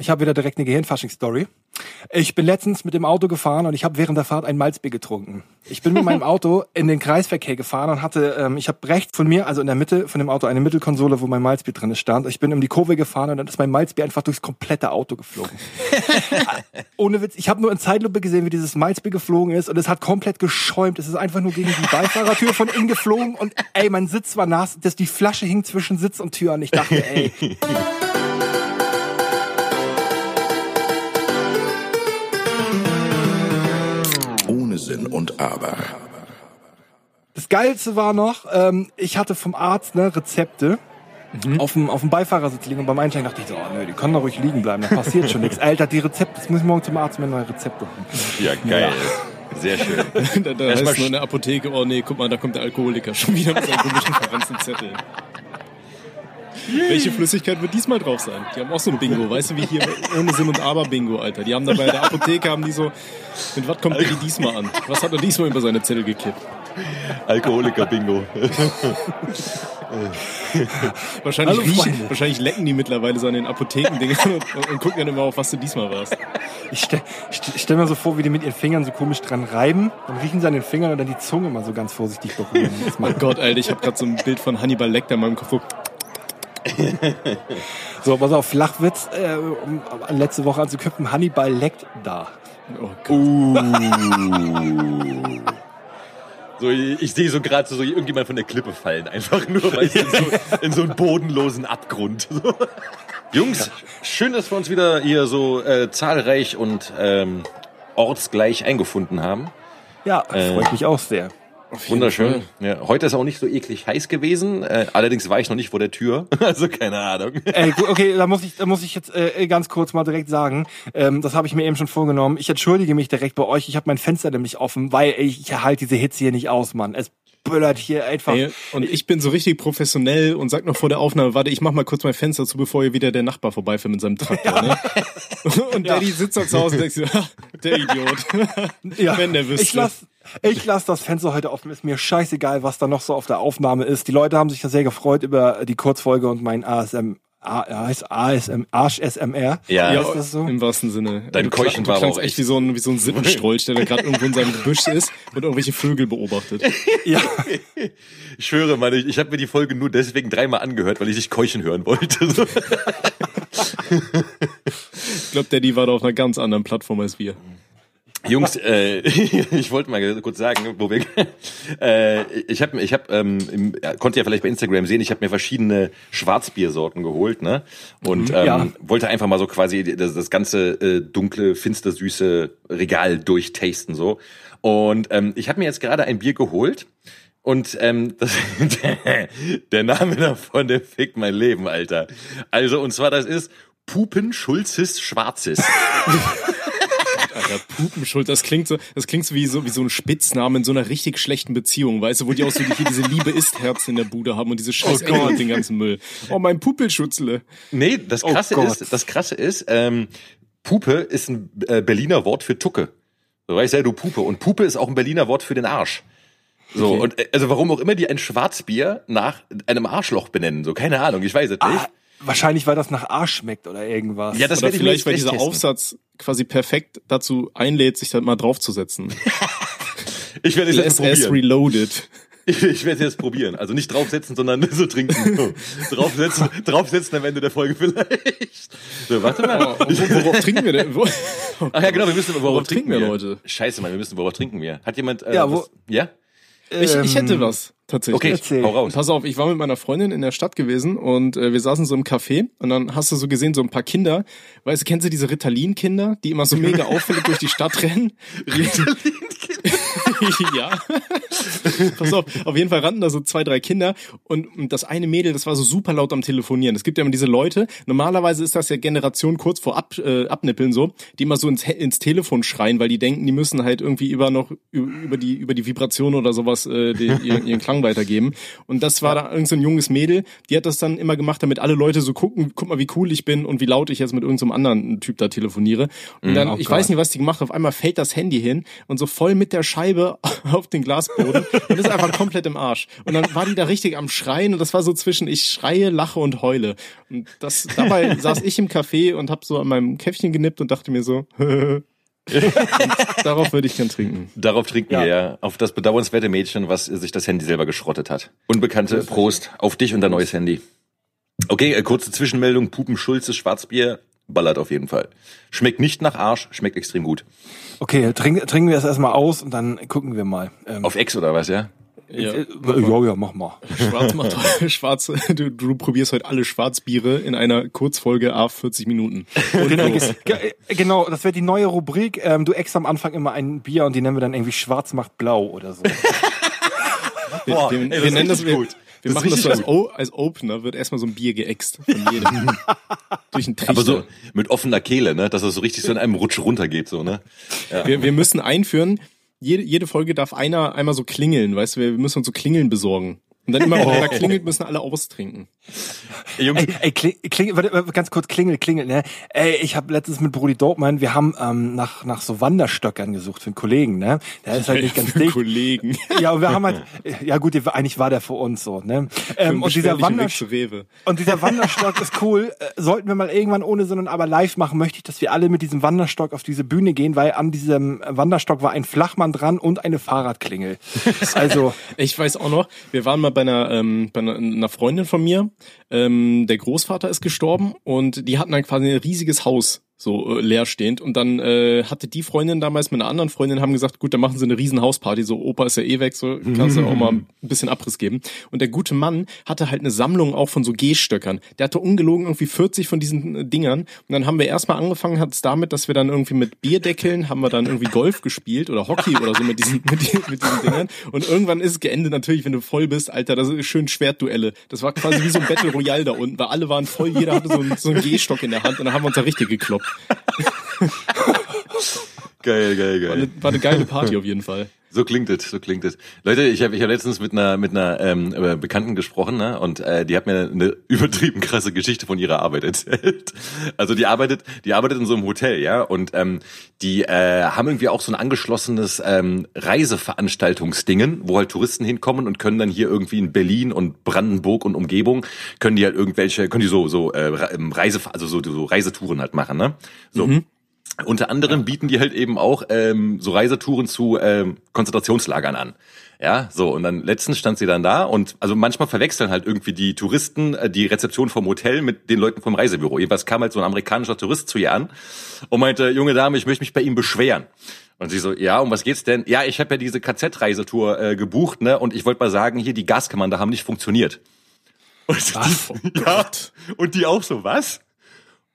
Ich habe wieder direkt eine Gehirnfasching-Story. Ich bin letztens mit dem Auto gefahren und ich habe während der Fahrt ein Malzbier getrunken. Ich bin mit meinem Auto in den Kreisverkehr gefahren und hatte, ähm, ich habe rechts von mir, also in der Mitte von dem Auto, eine Mittelkonsole, wo mein Malzbier drin stand. Ich bin um die Kurve gefahren und dann ist mein Malzbier einfach durchs komplette Auto geflogen. Ohne Witz, ich habe nur in Zeitlupe gesehen, wie dieses Malzbier geflogen ist und es hat komplett geschäumt. Es ist einfach nur gegen die Beifahrertür von innen geflogen und ey, mein Sitz war nass, dass die Flasche hing zwischen Sitz und Tür und ich dachte, ey. und Aber. Das Geilste war noch, ähm, ich hatte vom Arzt ne, Rezepte auf, dem, auf dem Beifahrersitz liegen und beim Einsteigen dachte ich so, oh nö, die können doch ruhig liegen bleiben, da passiert schon nichts. Alter, die Rezepte, jetzt muss ich morgen zum Arzt mir neue Rezepte holen. Ja, geil. Sehr schön. da da Erstmal heißt nur in der Apotheke, oh nee, guck mal, da kommt der Alkoholiker schon wieder mit seinem komischen verranzten Zettel. Welche Flüssigkeit wird diesmal drauf sein? Die haben auch so ein Bingo, weißt du, wie hier ohne Sinn und Aber Bingo, Alter. Die haben da bei der Apotheke, haben die so, mit was kommt die diesmal an? Was hat er diesmal über seine Zettel gekippt? Alkoholiker-Bingo. Wahrscheinlich Hallo, riechen, wahrscheinlich lecken die mittlerweile so an den Apothekendingern und, und gucken dann immer auf, was du diesmal warst. Ich stell, ich stell mir so vor, wie die mit ihren Fingern so komisch dran reiben, dann riechen sie an den Fingern und dann die Zunge mal so ganz vorsichtig berühren. Macht- Gott, Alter, ich habe gerade so ein Bild von Hannibal Lecter in meinem Kopf. So, pass auf, Flachwitz, äh, um letzte Woche anzuknüpfen, Hannibal leckt da. Oh Gott. So, ich, ich sehe so gerade so irgendjemand von der Klippe fallen, einfach nur weil in, so, in so einen bodenlosen Abgrund. So. Jungs, schön, dass wir uns wieder hier so äh, zahlreich und ähm, ortsgleich eingefunden haben. Ja, Äh. freut mich auch sehr. Wunderschön. Ja, heute ist auch nicht so eklig heiß gewesen. Äh, allerdings war ich noch nicht vor der Tür. Also keine Ahnung. Ey, gut, okay, da muss ich, da muss ich jetzt äh, ganz kurz mal direkt sagen, ähm, das habe ich mir eben schon vorgenommen. Ich entschuldige mich direkt bei euch. Ich habe mein Fenster nämlich offen, weil ich halte diese Hitze hier nicht aus, Mann. Es böllert hier einfach. Ey, und ich bin so richtig professionell und sag noch vor der Aufnahme, warte, ich mach mal kurz mein Fenster zu, bevor hier wieder der Nachbar vorbeifährt mit seinem Traktor, ne? Und Daddy sitzt da zu Hause und denkt sich, "Ha, der Idiot. Wenn der wüsste. Ich lass, ich lass das Fenster heute offen. Ist mir scheißegal, was da noch so auf der Aufnahme ist. Die Leute haben sich ja sehr gefreut über die Kurzfolge und mein ASM, A, heißt ASM, Arsch SMR. Ja. ja, ist das so? im wahrsten Sinne. Dein du, Keuchen du war aber klangst auch echt wie so ein, wie so ein Sittenstrolch, der da gerade irgendwo in seinem Gebüsch ist und irgendwelche Vögel beobachtet. Ja, Ich schwöre, Mann, ich, ich habe mir die Folge nur deswegen dreimal angehört, weil ich dich keuchen hören wollte. So. Ich glaube, Daddy war da auf einer ganz anderen Plattform als wir. Jungs, äh, ich wollte mal kurz sagen, wo wir, äh, ich habe, ich habe, ähm, konnte ja vielleicht bei Instagram sehen, ich habe mir verschiedene Schwarzbiersorten geholt, ne? Und ähm, Ja. wollte einfach mal so quasi das, das ganze äh, dunkle, finster süße Regal durchtasten so. Und ähm, ich habe mir jetzt gerade ein Bier geholt. Und ähm, das, der, der Name davon, der fickt mein Leben, Alter. Also, und zwar, das ist Pupen Schulzis Schwarzis. Alter, Pupenschuld, das klingt so, das klingt so wie so, wie so ein Spitzname in so einer richtig schlechten Beziehung, weißt du, wo die auch so hier diese Liebe ist Herzen in der Bude haben und diese scheiß Engel und den ganzen Müll. Oh, mein Pupelschutzle. Nee, das Oh krasse Gott. ist, das krasse ist, ähm, Pupe ist ein äh, Berliner Wort für Tucke. So weißt ja, du Pupe. Und Pupe ist auch ein Berliner Wort für den Arsch. So, Okay. und äh, also warum auch immer die ein Schwarzbier nach einem Arschloch benennen, so, keine Ahnung, ich weiß es nicht. ah, wahrscheinlich, weil das nach Arsch schmeckt oder irgendwas. Ja, das Oder vielleicht, weil dieser testen. Aufsatz quasi perfekt dazu einlädt, sich da mal draufzusetzen. Ich werde es jetzt probieren. Reloaded. Ich, ich werde es jetzt probieren. Also nicht draufsetzen, sondern so trinken. Draufsetzen, draufsetzen am Ende der Folge vielleicht. So, warte mal. Oh, wo- worauf trinken wir denn? Wo, Ach ja, genau, wir müssen, worauf, Worauf trinken wir, Leute? Scheiße, Mann, wir müssen, worauf trinken wir? Hat jemand, äh, Ja, wo- was, ja? ich, ich hätte Ähm, was, tatsächlich. Okay, Erzähl. hau raus. Pass auf, ich war mit meiner Freundin in der Stadt gewesen und äh, wir saßen so im Café und dann hast du so gesehen, so ein paar Kinder, weißt du, kennst du diese Ritalin-Kinder, die immer so mega auffällig durch die Stadt rennen? ja. Pass auf, auf jeden Fall rannten da so zwei, drei Kinder und und das eine Mädel, das war so super laut am Telefonieren. Es gibt ja immer diese Leute, normalerweise ist das ja Generation kurz vor Ab, äh, Abnippeln so, die immer so ins, ins Telefon schreien, weil die denken, die müssen halt irgendwie über noch über die über die Vibration oder sowas äh, die, ihren, ihren Klang Empfang weitergeben. Und das war da irgend so ein junges Mädel, die hat das dann immer gemacht, damit alle Leute so gucken, guck mal, wie cool ich bin und wie laut ich jetzt mit irgendeinem so anderen Typ da telefoniere. Und dann, oh ich Gott. weiß nicht, was die gemacht hat, auf einmal fällt das Handy hin und so voll mit der Scheibe auf den Glasboden und ist einfach komplett im Arsch. Und dann war die da richtig am Schreien und das war so zwischen ich schreie, lache und heule. Und das dabei saß ich im Café und hab so an meinem Käffchen genippt und dachte mir so, darauf würde ich gern trinken. Darauf trinken Ja. wir ja. Auf das bedauernswerte Mädchen, was sich das Handy selber geschrottet hat. Unbekannte, Prost auf dich und dein neues Handy. Okay, äh, kurze Zwischenmeldung. Pupen Schulzes Schwarzbier ballert auf jeden Fall. Schmeckt nicht nach Arsch, schmeckt extrem gut. Okay, trink, trinken wir es erstmal aus und dann gucken wir mal. Ähm, Auf Ex oder was, ja? Ja. äh, ja, ja, mach mal. Schwarz macht schwarze, du, du probierst heute alle Schwarzbiere in einer Kurzfolge a 40 Minuten. Genau, ge- äh, genau, das wird die neue Rubrik. Ähm, du eckst am Anfang immer ein Bier und die nennen wir dann irgendwie Schwarz macht blau oder so. Wir, Boah, wir, ey, das wir nennen das, wir, gut. wir Das machen das so als, o als Opener, wird erstmal so ein Bier geäxt von jedem. Durch einen Trichter. Aber so mit offener Kehle, ne? Dass es so richtig so in einem Rutsch runtergeht, so, ne? wir, wir müssen einführen, jede, jede Folge darf einer einmal so klingeln, weißt du, wir müssen uns so Klingeln besorgen. Und dann immer, wenn einer klingelt, müssen alle austrinken. Ey, Jungs, Ey, ey kling, kling, warte, ganz kurz, klingel, klingel, ne? Ey, ich habe letztens mit Brudi Dortmann, wir haben ähm, nach, nach so Wanderstöckern gesucht für einen Kollegen, ne? Der ist halt nicht ganz Für dicht. Kollegen. Ja, und wir haben halt, ja gut, eigentlich war der für uns so, ne? Ähm, und dieser und dieser Wanderstock ist cool. Äh, Sollten wir mal irgendwann ohne und aber live machen, möchte ich, dass wir alle mit diesem Wanderstock auf diese Bühne gehen, weil an diesem Wanderstock war ein Flachmann dran und eine Fahrradklingel. Also, Ich weiß auch noch, wir waren mal bei einer, ähm, bei einer Freundin von mir. Ähm, der Großvater ist gestorben und die hatten dann quasi ein riesiges Haus so äh, leerstehend und dann äh, hatte die Freundin damals mit einer anderen Freundin haben gesagt, gut, dann machen sie eine riesen Hausparty, so Opa ist ja eh weg, so kannst du auch mal ein bisschen Abriss geben. Und der gute Mann hatte halt eine Sammlung auch von so Gehstöckern. Der hatte ungelogen irgendwie 40 von diesen äh, Dingern und dann haben wir erstmal angefangen, hat es damit, dass wir dann irgendwie mit Bierdeckeln haben wir dann irgendwie Golf gespielt oder Hockey oder so mit diesen mit, die- mit diesen Dingern und irgendwann ist es geendet natürlich, wenn du voll bist, Alter, das ist schön Schwertduelle. Das war quasi wie so ein Battle Royale da unten, weil alle waren voll, jeder hatte so einen, so einen Gehstock in der Hand und dann haben wir uns da richtig gekloppt. Geil, geil, War geil. eine, war eine geile Party auf jeden Fall. So klingt es, so klingt es. Leute, ich habe ich hab letztens mit einer mit einer ähm, äh, Bekannten gesprochen, ne? Und äh, die hat mir eine übertrieben krasse Geschichte von ihrer Arbeit erzählt. Also die arbeitet, die arbeitet in so einem Hotel, ja, und ähm, die äh, haben irgendwie auch so ein angeschlossenes ähm, Reiseveranstaltungsdingen, wo halt Touristen hinkommen und können dann hier irgendwie in Berlin und Brandenburg und Umgebung können die halt irgendwelche, können die so so äh, Reise, also so, so Reisetouren halt machen, ne? So. Unter anderem bieten die halt eben auch ähm, so Reisetouren zu ähm, Konzentrationslagern an. Ja, so und dann letztens stand sie dann da und also manchmal verwechseln halt irgendwie die Touristen äh, die Rezeption vom Hotel mit den Leuten vom Reisebüro. Jedenfalls kam halt so ein amerikanischer Tourist zu ihr an und meinte, junge Dame, ich möchte mich bei Ihnen beschweren. Und sie so, ja, um was geht's denn? Ja, ich habe ja diese KZ-Reisetour äh, gebucht, ne? Und ich wollte mal sagen, hier die Gaskammern da haben nicht funktioniert. Und? Die, ja, und die auch so, was?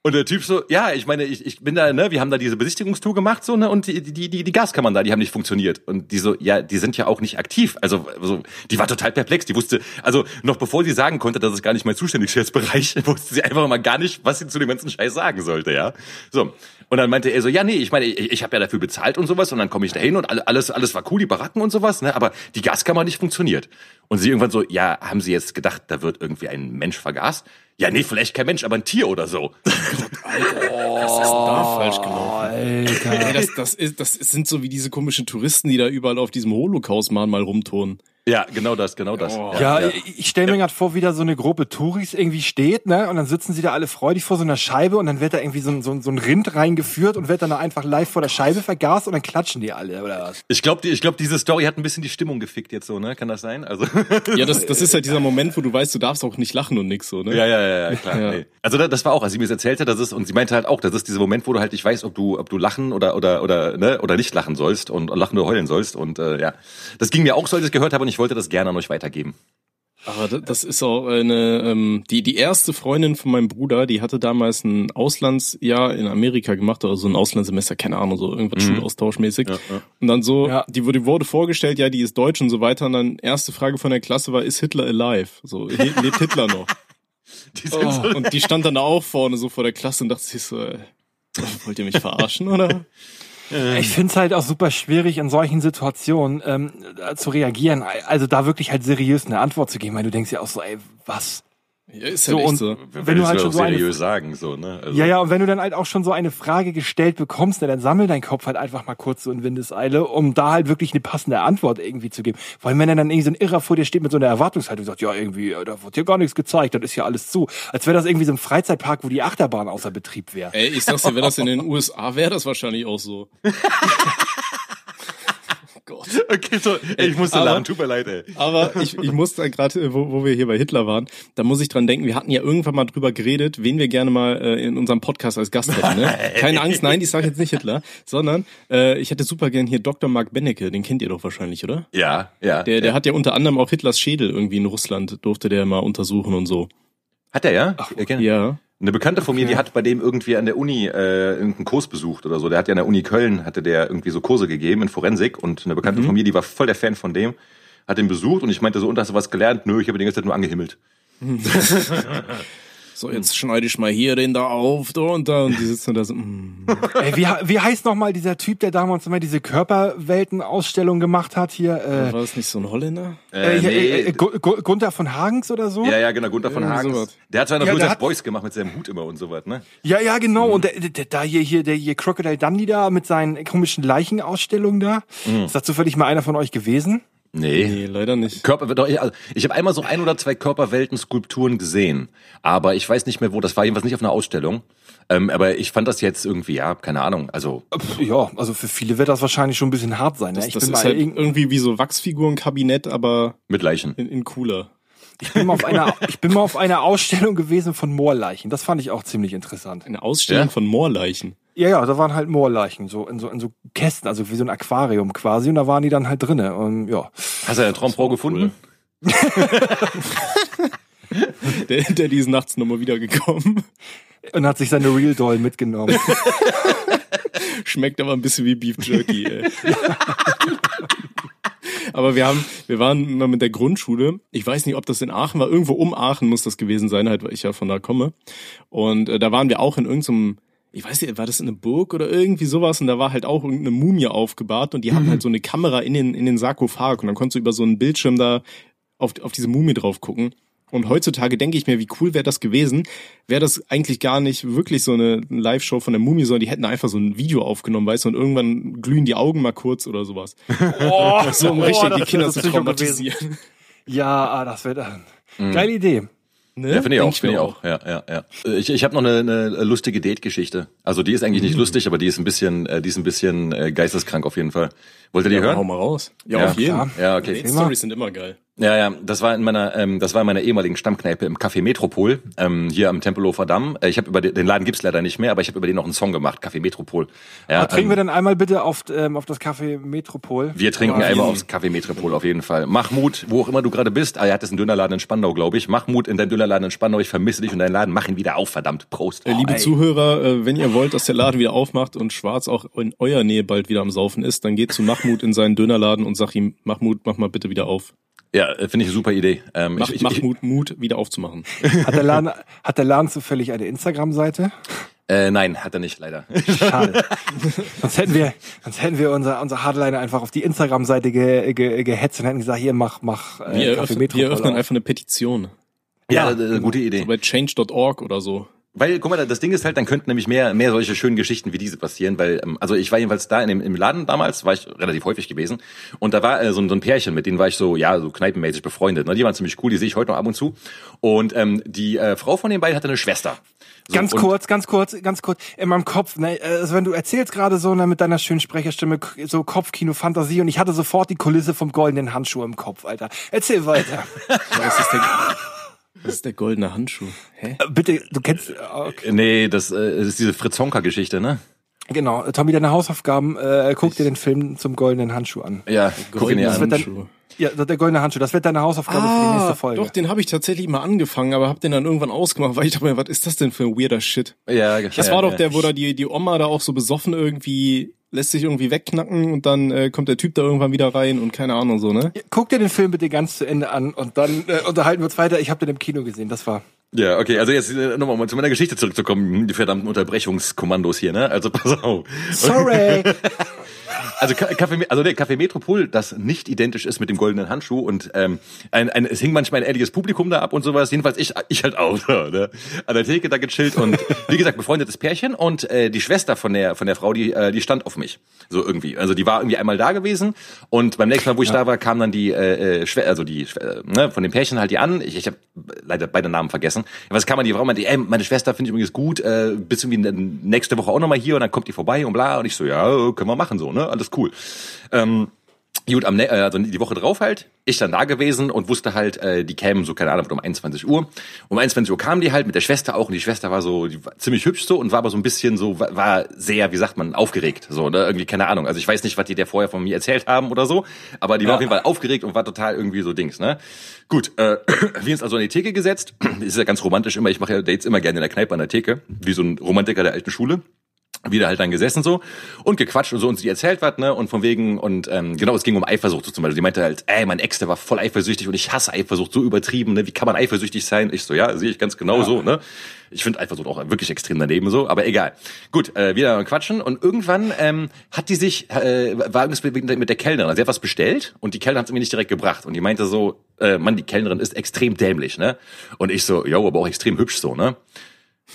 Und der Typ so, ja, ich meine, ich, ich bin da, ne, wir haben da diese Besichtigungstour gemacht, so, ne, und die, die, die, die Gaskammern da, die haben nicht funktioniert. Und die so, ja, die sind ja auch nicht aktiv. Also, also die war total perplex. Die wusste, also noch bevor sie sagen konnte, dass es gar nicht mein Zuständigkeitsbereich, wusste sie einfach mal gar nicht, was sie zu dem ganzen Scheiß sagen sollte, ja. So. Und dann meinte er so, ja, nee, ich meine, ich, ich habe ja dafür bezahlt und sowas, und dann komme ich da hin und alle- alles, alles war cool, die Baracken und sowas, ne, aber die Gaskammer nicht funktioniert. Und sie irgendwann so, ja, haben Sie jetzt gedacht, da wird irgendwie ein Mensch vergast? Ja, nee, vielleicht kein Mensch, aber ein Tier oder so. Was ist denn da falsch gelaufen? Alter. Ey, das, das, ist, das sind so wie diese komischen Touristen, die da überall auf diesem Holocaust-Mahn mal rumturnen. Ja, genau das, genau das. Oh. Ja, ich stelle mir gerade vor, wie da so eine Gruppe Touris irgendwie steht, ne? Und dann sitzen sie da alle freudig vor so einer Scheibe und dann wird da irgendwie so ein, so ein, so ein Rind reingeführt und wird dann da einfach live vor der Scheibe vergast und dann klatschen die alle, oder was? Ich glaube, die, ich glaub, diese Story hat ein bisschen die Stimmung gefickt jetzt so, ne? Kann das sein? Also Ja, das, das ist halt dieser Moment, wo du weißt, du darfst auch nicht lachen und nix so, ne? ja, ja, ja, ja, klar. Ja. Nee. Also da- das war auch, als sie mir das erzählte, das ist und sie meinte halt auch, das ist dieser Moment, wo du halt nicht weißt, ob du ob du lachen oder oder oder ne oder nicht lachen sollst und lachen oder heulen sollst und äh, ja, das ging mir auch so, als ich es gehört habe und ich wollte das gerne an euch weitergeben. Aber da- das ist auch eine, ähm, die, die erste Freundin von meinem Bruder, die hatte damals ein Auslandsjahr in Amerika gemacht, oder so ein Auslandssemester, keine Ahnung, so irgendwas schulaustauschmäßig. ja. Und dann so, Ja. die wurde, wurde vorgestellt, ja, die ist deutsch und so weiter. Und dann erste Frage von der Klasse war, ist Hitler alive? So, le lebt Hitler noch? Die sind so, Und die stand dann auch vorne so vor der Klasse und dachte sich so, äh, wollt ihr mich verarschen, oder? Ich find's halt auch super schwierig, in solchen Situationen ähm, äh, zu reagieren. Also da wirklich halt seriös eine Antwort zu geben, weil du denkst ja auch so, ey, was? Ja, ist So, halt echt und- so. Wenn du halt schon so eine- seriös sagen, so, ne? Also, Ja, ja, und wenn du dann halt auch schon so eine Frage gestellt bekommst, dann sammel deinen Kopf halt einfach mal kurz so in Windeseile, um da halt wirklich eine passende Antwort irgendwie zu geben. Vor allem, wenn dann irgendwie so ein Irrer vor dir steht mit so einer Erwartungshaltung und sagt, ja, irgendwie, äh, da wird hier gar nichts gezeigt, das ist ja alles zu. Als wäre das irgendwie so ein Freizeitpark, wo die Achterbahn außer Betrieb wäre. Ey, ich sag's dir, wenn das in den USA wäre, das wahrscheinlich auch so. Gott. Okay, so, ey, ich musste Aber- lachen, tut mir leid, ey. Aber ich, ich muss da gerade, wo, wo wir hier bei Hitler waren, da muss ich dran denken, wir hatten ja irgendwann mal drüber geredet, wen wir gerne mal äh, in unserem Podcast als Gast hätten. Ne? Keine Angst, nein, ich sage jetzt nicht Hitler, sondern äh, ich hätte super gern hier Dr. Mark Bennecke, den kennt ihr doch wahrscheinlich, oder? Ja, ja. Der, der ja. hat ja unter anderem auch Hitlers Schädel irgendwie in Russland, durfte der mal untersuchen und so. Hat er, ja? Kennt- Ja. Eine Bekannte von mir, die hat bei dem irgendwie an der Uni äh, irgendeinen Kurs besucht oder so. Der hat ja an der Uni Köln, hatte der irgendwie so Kurse gegeben in Forensik und eine Bekannte Mhm. von mir, die war voll der Fan von dem, hat den besucht und ich meinte so, und hast du was gelernt? Nö, ich habe die ganze Zeit nur angehimmelt. So, jetzt schneide ich mal hier den da auf, da und da und die sitzen da so, mm. Ey, wie, wie heißt nochmal dieser Typ, der damals immer diese Körperweltenausstellung gemacht hat hier? Äh, war das nicht so ein Holländer? äh, äh, äh, Gu- Gu- Gunther von Hagens oder so? ja, ja, genau, Gunther von Hagens. sowas. Der hat noch Ja, hat- Boys gemacht mit seinem Hut immer und so was, ne? Ja, ja, genau. Und der, der, da hier, hier, der hier Crocodile Dundee da mit seinen komischen Leichenausstellungen da. Ist das zufällig mal einer von euch gewesen? Nee. Nee, leider nicht. Körper, doch, ich, also, ich habe einmal so ein oder zwei Körperwelten-Skulpturen gesehen, aber ich weiß nicht mehr wo. Das war jedenfalls nicht auf einer Ausstellung. Ähm, aber ich fand das jetzt irgendwie, ja, keine Ahnung. Also Pff, Ja, also für viele wird das wahrscheinlich schon ein bisschen hart sein. Ne? Das, Ich, das bin ist mal halt irgend- irgendwie wie so Wachsfigurenkabinett, aber mit Leichen. in, in cooler. ich bin mal auf einer, ich bin mal auf einer Ausstellung gewesen von Moorleichen. Das fand ich auch ziemlich interessant. Eine Ausstellung Ja? von Moorleichen. Ja, ja, da waren halt Moorleichen, so in so in so Kästen, also wie so ein Aquarium quasi. Und da waren die dann halt drinne. Und ja, Hast du eine Tromprau gefunden? Der, der die ist nachts nochmal wiedergekommen. und hat sich seine Real Doll mitgenommen. Schmeckt aber ein bisschen wie Beef Jerky, ey. Aber wir haben, wir waren mal mit der Grundschule. Ich weiß nicht, ob das in Aachen war. Irgendwo um Aachen muss das gewesen sein, halt, weil ich ja von da komme. Und äh, da waren wir auch in irgendeinem, ich weiß nicht, war das in einer Burg oder irgendwie sowas? Und da war halt auch irgendeine Mumie aufgebahrt und die hatten halt so eine Kamera in den, in den Sarkophag und dann konntest du über so einen Bildschirm da auf, auf diese Mumie drauf gucken. Und heutzutage denke ich mir, wie cool wäre das gewesen, wäre das eigentlich gar nicht wirklich so eine Live-Show von der Mumie, sondern die hätten einfach so ein Video aufgenommen, weißt du, und irgendwann glühen die Augen mal kurz oder sowas. Oh, So um richtig das die Kinder zu gewesen. traumatisieren. Ja, ah, das wird dann. Geile Idee. Ne? Ja, finde ich Denk auch, finde ich auch. Ja, ja, ja. Äh, Ich, ich habe noch eine, eine lustige Date-Geschichte. Also die ist eigentlich nicht lustig, aber die ist ein bisschen, äh, die ist ein bisschen äh, geisteskrank auf jeden Fall. Wollt ihr die Ja, hau hören? mal raus. Ja, Ja, auf jeden. klar. Ja, okay. Date Stories sind immer geil. Ja, ja, das war in meiner, ähm, das war in meiner ehemaligen Stammkneipe im Café Metropol, ähm, hier am Tempelhofer Damm. Äh, Ich habe über den, den Laden gibt's leider nicht mehr, aber ich habe über den noch einen Song gemacht, Café Metropol. Ja, Aber trinken ähm, wir dann einmal bitte auf, ähm, auf das Café Metropol. wir trinken Aber einmal aufs Café Metropol auf jeden Fall. Mahmoud, wo auch immer du gerade bist, ah, er hat jetzt einen Dönerladen in Spandau, glaube ich. Mahmoud in deinem Dönerladen in Spandau, ich vermisse dich und deinen Laden, mach ihn wieder auf, verdammt. Prost. Äh, liebe ey. Zuhörer, äh, wenn ihr wollt, dass der Laden wieder aufmacht und Schwarz auch in eurer Nähe bald wieder am Saufen ist, dann geht zu Mahmoud in seinen Dönerladen und sag ihm, Mahmoud, mach mal bitte wieder auf. Ja, äh, finde ich eine super Idee. Ähm, Mach, ich, ich, Mahmoud Mut, wieder aufzumachen. Hat der Laden, hat der Laden zufällig eine Instagram-Seite? äh, nein, hat er nicht, leider. Schade. sonst hätten wir, sonst hätten wir unser, unser Hardliner einfach auf die Instagram-Seite ge, ge, gehetzt und hätten gesagt, hier, mach, mach, äh, Wir, Café öffnen, Metropol wir öffnen auf. einfach eine Petition. ja, Ja, äh, gute Idee. So bei change.org oder so. Weil, guck mal, das Ding ist halt, dann könnten nämlich mehr, mehr solche schönen Geschichten wie diese passieren, weil, ähm, also ich war jedenfalls da in dem, im Laden damals, war ich relativ häufig gewesen und da war äh, so, ein- so ein Pärchen, mit denen war ich so, ja, so kneipenmäßig befreundet. Ne? Die waren ziemlich cool, die sehe ich heute noch ab und zu. Und ähm, die äh, Frau von den beiden hatte eine Schwester. So, Ganz kurz, ganz kurz, ganz kurz. In meinem Kopf, ne, also wenn du erzählst gerade so ne, mit deiner schönen Sprecherstimme, so Kopfkino, Fantasie und ich hatte sofort die Kulisse vom goldenen Handschuh im Kopf, Alter. Erzähl weiter. Was ist der, was ist der goldene Handschuh? Hä? Äh, Bitte, du kennst, äh, okay. Nee, das, äh, das ist diese Fritz-Honka-Geschichte, ne? genau, Tommy, deine Hausaufgaben, äh, guck dir den Film zum goldenen Handschuh an. Ja, guck ihn dir Das an. wird dann, Handschuh. ja, der goldene Handschuh, das wird deine Hausaufgabe für die nächste Folge. Ah, doch, den habe ich tatsächlich mal angefangen, aber hab den dann irgendwann ausgemacht, weil ich dachte mir, was ist das denn für ein weirder Shit? Ja, Das ja, war doch ja. der, wo da die, die Oma da auch so besoffen irgendwie, lässt sich irgendwie wegknacken und dann äh, kommt der Typ da irgendwann wieder rein und keine Ahnung so, ne? Guck dir den Film bitte ganz zu Ende an und dann äh, unterhalten wir uns weiter. Ich habe den im Kino gesehen, das war Ja, okay, also jetzt äh, nochmal um zu meiner Geschichte zurückzukommen, die verdammten Unterbrechungskommandos hier, ne? Also pass auf. Sorry. Also Kaffee, also der Café Metropol, das nicht identisch ist mit dem goldenen Handschuh und ähm, ein, ein, es hing manchmal ein ehrliches Publikum da ab und sowas. Jedenfalls ich, ich halt auch so, ne? an der Theke da gechillt und wie gesagt befreundetes Pärchen und äh, die Schwester von der von der Frau, die äh, die stand auf mich so irgendwie. Also die war irgendwie einmal da gewesen und beim nächsten Mal, wo ich ja. da war, kam dann die äh, äh Schwester, also die äh, ne, von den Pärchen halt die an. Ich, ich habe leider beide Namen vergessen. Was kam man die Frau meinte, ey, meine Schwester finde ich übrigens gut, äh, bist irgendwie nächste Woche auch nochmal hier und dann kommt die vorbei und bla und ich so ja können wir machen so ne alles cool. Ähm, Gut, am, äh, also die Woche drauf halt, ich dann da gewesen und wusste halt, äh, die kämen so, keine Ahnung, um 21 Uhr. Um 21 Uhr kamen die halt mit der Schwester auch und die Schwester war so, die war ziemlich hübsch so und war aber so ein bisschen so, war, sehr, wie sagt man, aufgeregt. So, ne? Irgendwie, keine Ahnung. Also ich weiß nicht, was die der vorher von mir erzählt haben oder so, aber die war ja. auf jeden Fall aufgeregt und war total irgendwie so Dings, ne? Gut, äh, wir uns also an die Theke gesetzt. ist ja ganz romantisch immer, ich mache ja Dates immer gerne in der Kneipe an der Theke, wie so ein Romantiker der alten Schule wieder halt dann gesessen so und gequatscht und so und sie erzählt was, ne, und von wegen und ähm, genau, es ging um Eifersucht so zum Beispiel. Die meinte halt, ey, mein Ex, der war voll eifersüchtig und ich hasse Eifersucht so übertrieben, ne, wie kann man eifersüchtig sein? Ich so, ja, sehe ich ganz genau ja. so, ne. Ich finde Eifersucht auch wirklich extrem daneben so, aber egal. Gut, äh, wieder quatschen und irgendwann ähm, hat die sich, äh, war irgendwas mit, mit der Kellnerin, also sie hat was bestellt und die Kellnerin hat es mir nicht direkt gebracht und die meinte so, äh, Mann, die Kellnerin ist extrem dämlich, ne. Und ich so, jo, aber auch extrem hübsch so, ne.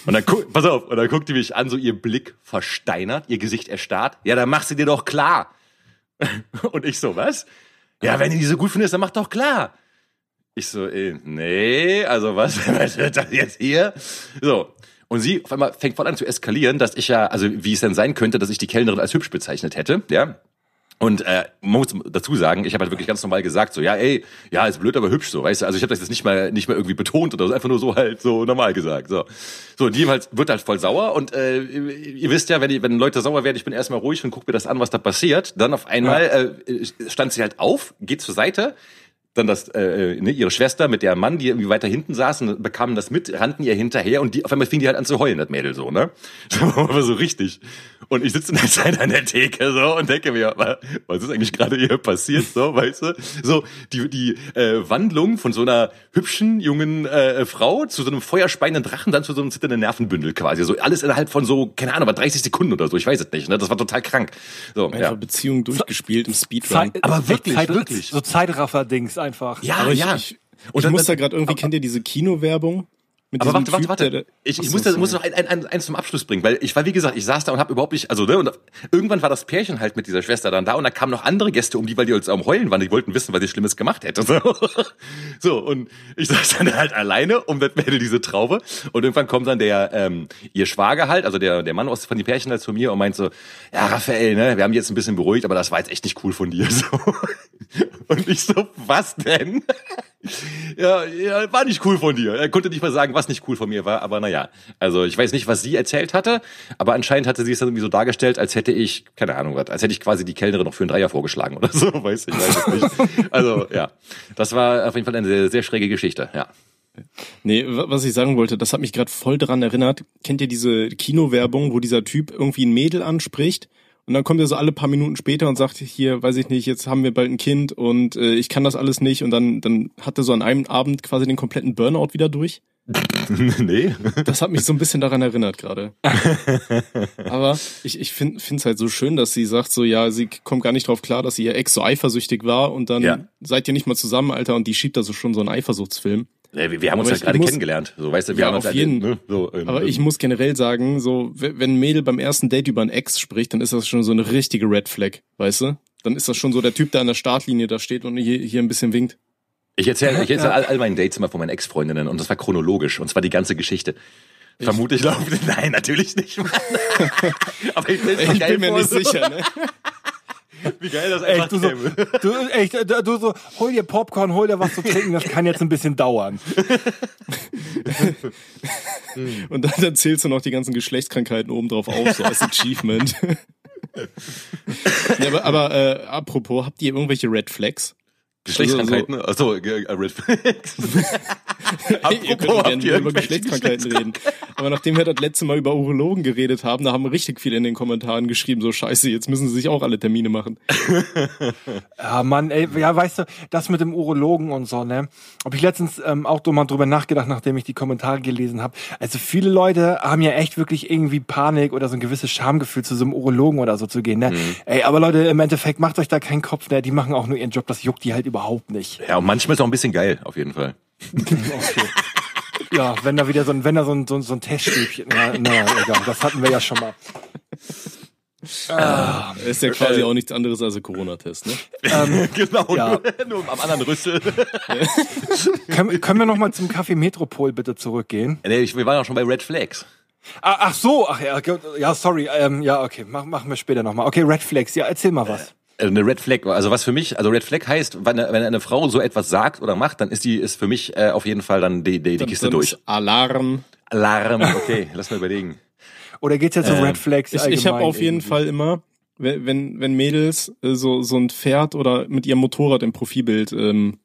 Und dann guck, pass auf, und dann guckt die mich an, so ihr Blick versteinert, ihr Gesicht erstarrt. Ja, dann machst du dir doch klar. Und ich so, was? Ja, wenn du die so gut findest, dann mach doch klar. Ich so, äh, nee, also was, was wird das jetzt hier? So. Und sie auf einmal fängt voll an zu eskalieren, dass ich ja, also wie es denn sein könnte, dass ich die Kellnerin als hübsch bezeichnet hätte, ja. Und äh, man muss dazu sagen, ich habe halt wirklich ganz normal gesagt, so ja, ey, ja, ist blöd, aber hübsch so, weißt du. Also ich habe das jetzt nicht mal nicht mal irgendwie betont oder so, einfach nur so halt so normal gesagt. So, so und die halt, wird halt voll sauer und äh, ihr wisst ja, wenn, die, wenn Leute sauer werden, ich bin erstmal ruhig und guck mir das an, was da passiert. Dann auf einmal äh, stand sie halt auf, geht zur Seite, dann das äh, ne, ihre Schwester mit der Mann, die irgendwie weiter hinten saßen, bekamen das mit, rannten ihr hinterher und die auf einmal fing die halt an zu heulen, das Mädel so, ne? So, aber so richtig. Und ich sitze in der Zeit an der Theke so und denke mir, was ist eigentlich gerade hier passiert, so, weißt du? So, die, die äh, Wandlung von so einer hübschen jungen äh, Frau zu so einem feuerspeienden Drachen, dann zu so einem zitternden Nervenbündel quasi. So alles innerhalb von so, keine Ahnung, aber 30 Sekunden oder so, ich weiß es nicht, ne? Das war total krank. So, Einfach ja. Beziehung durchgespielt im Speedrun. Zeit, aber wirklich, Zeit, wirklich. So Zeitraffer-Dings einfach. Ja, aber ja. Ich, ich, und ich muss da gerade irgendwie, kennt ihr diese Kinowerbung? Aber warte, warte, warte. Der, ich, ich muss, da, muss noch ein, ein, ein, eins zum Abschluss bringen, weil ich war, wie gesagt, ich saß da und habe überhaupt nicht, also ne, und irgendwann war das Pärchen halt mit dieser Schwester dann da und da kamen noch andere Gäste um die, weil die uns am Heulen waren, die wollten wissen, was ich Schlimmes gemacht hätte. So, so und ich saß dann halt alleine um das Mädel diese Traube und irgendwann kommt dann der ähm, ihr Schwager halt, also der der Mann aus von den Pärchen halt zu mir und meint so, ja Raphael, ne, wir haben jetzt ein bisschen beruhigt, aber das war jetzt echt nicht cool von dir. So. Und ich so, was denn? ja, ja, war nicht cool von dir. Er konnte nicht mal sagen, was nicht cool von mir war, aber naja. Also ich weiß nicht, was sie erzählt hatte, aber anscheinend hatte sie es dann irgendwie so dargestellt, als hätte ich, keine Ahnung als hätte ich quasi die Kellnerin noch für einen Dreier vorgeschlagen oder so, weiß ich, weiß es nicht. Also ja, das war auf jeden Fall eine sehr, sehr schräge Geschichte, ja. Nee, was ich sagen wollte, das hat mich gerade voll dran erinnert. Kennt ihr diese Kinowerbung, wo dieser Typ irgendwie ein Mädel anspricht und dann kommt er so alle paar Minuten später und sagt, hier, weiß ich nicht, jetzt haben wir bald ein Kind und äh, ich kann das alles nicht. Und dann, dann hat er so an einem Abend quasi den kompletten Burnout wieder durch. nee. Das hat mich so ein bisschen daran erinnert gerade. Aber ich, ich finde es halt so schön, dass sie sagt so, ja, sie kommt gar nicht drauf klar, dass ihr Ex so eifersüchtig war und dann ja. seid ihr nicht mal zusammen, Alter, und die schiebt da so schon so einen Eifersuchtsfilm. Ja, wir, wir haben uns ja halt gerade kennengelernt. So, weißt du, wir ja, haben auf halt jeden. Ne, so, ähm, aber ich ähm, muss generell sagen, so, wenn ein Mädel beim ersten Date über ein Ex spricht, dann ist das schon so eine richtige Red Flag, weißt du? Dann ist das schon so der Typ, der an der Startlinie da steht und hier, hier ein bisschen winkt. Ich erzähle ich erzähl all, all meinen Dates immer von meinen Ex-Freundinnen und das war chronologisch und zwar die ganze Geschichte. Ich Vermute ich laufe. Nein, natürlich nicht. Mann. aber ich, ich bin mir nicht sicher, ne? Wie geil das einfach echt, du, so, du, echt, du so, hol dir Popcorn, hol dir was zu trinken, das kann jetzt ein bisschen dauern. Und dann, dann zählst du noch die ganzen Geschlechtskrankheiten oben drauf auf, so als Achievement. ja, aber aber äh, apropos, habt ihr irgendwelche Red Flags? Geschlechtskrankheiten? Achso, äh, Red Flags. Ihr könnt gerne über Geschlechtskrankheiten reden. Aber nachdem wir das letzte Mal über Urologen geredet haben, da haben richtig viele in den Kommentaren geschrieben, so scheiße, jetzt müssen sie sich auch alle Termine machen. Ja, Mann, ey, ja, weißt du, das mit dem Urologen und so, ne? Hab ich letztens ähm, auch mal drüber nachgedacht, nachdem ich die Kommentare gelesen habe. Also viele Leute haben ja echt wirklich irgendwie Panik oder so ein gewisses Schamgefühl, zu so einem Urologen oder so zu gehen, ne? Ey, aber Leute, im Endeffekt macht euch da keinen Kopf, ne? Die machen auch nur ihren Job, das juckt die halt überhaupt nicht. Ja, und manchmal ist auch ein bisschen geil, auf jeden Fall. Ja, wenn da wieder so ein, wenn da so ein, so ein, so ein Teststäbchen, na, na, egal, das hatten wir ja schon mal. Ist ja quasi auch nichts anderes als ein Corona-Test, ne? genau, ja. nur, nur am anderen Rüssel. Können, können wir noch mal zum Café Metropol bitte zurückgehen? nee, ich, wir waren auch schon bei Red Flags. Ah, ach so, ach ja, ja, sorry, ähm, ja, okay, mach, machen wir später noch mal. Okay, Red Flags, ja, erzähl mal was. Eine Red Flag, also was für mich, also Red Flag heißt, wenn eine, wenn eine Frau so etwas sagt oder macht, dann ist die, ist für mich äh, auf jeden Fall dann die, die, die Kiste durch. Alarm. Alarm, okay, lass mal überlegen. Oder geht's jetzt um Red Flags Ich, ich habe auf jeden irgendwie? Fall immer, wenn, wenn, wenn Mädels äh, so, so ein Pferd oder mit ihrem Motorrad im Profilbild ähm,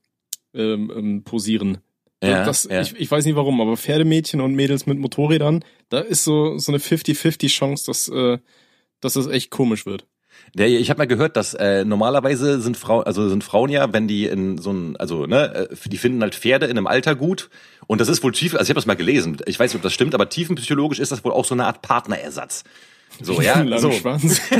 ähm, ähm, posieren. Ja, das, ja. Ich, ich weiß nicht warum, aber Pferdemädchen und Mädels mit Motorrädern, da ist so, so eine 50-50 Chance, dass, äh, dass das echt komisch wird. Ja, ich habe mal gehört, dass äh, normalerweise sind Frauen, also sind Frauen ja, wenn die in so ein, also ne, äh, die finden halt Pferde in einem Alter gut und das ist wohl tief, also ich habe das mal gelesen, ich weiß nicht, ob das stimmt, aber tiefenpsychologisch ist das wohl auch so eine Art Partnerersatz. So, ja, so. Schwanz.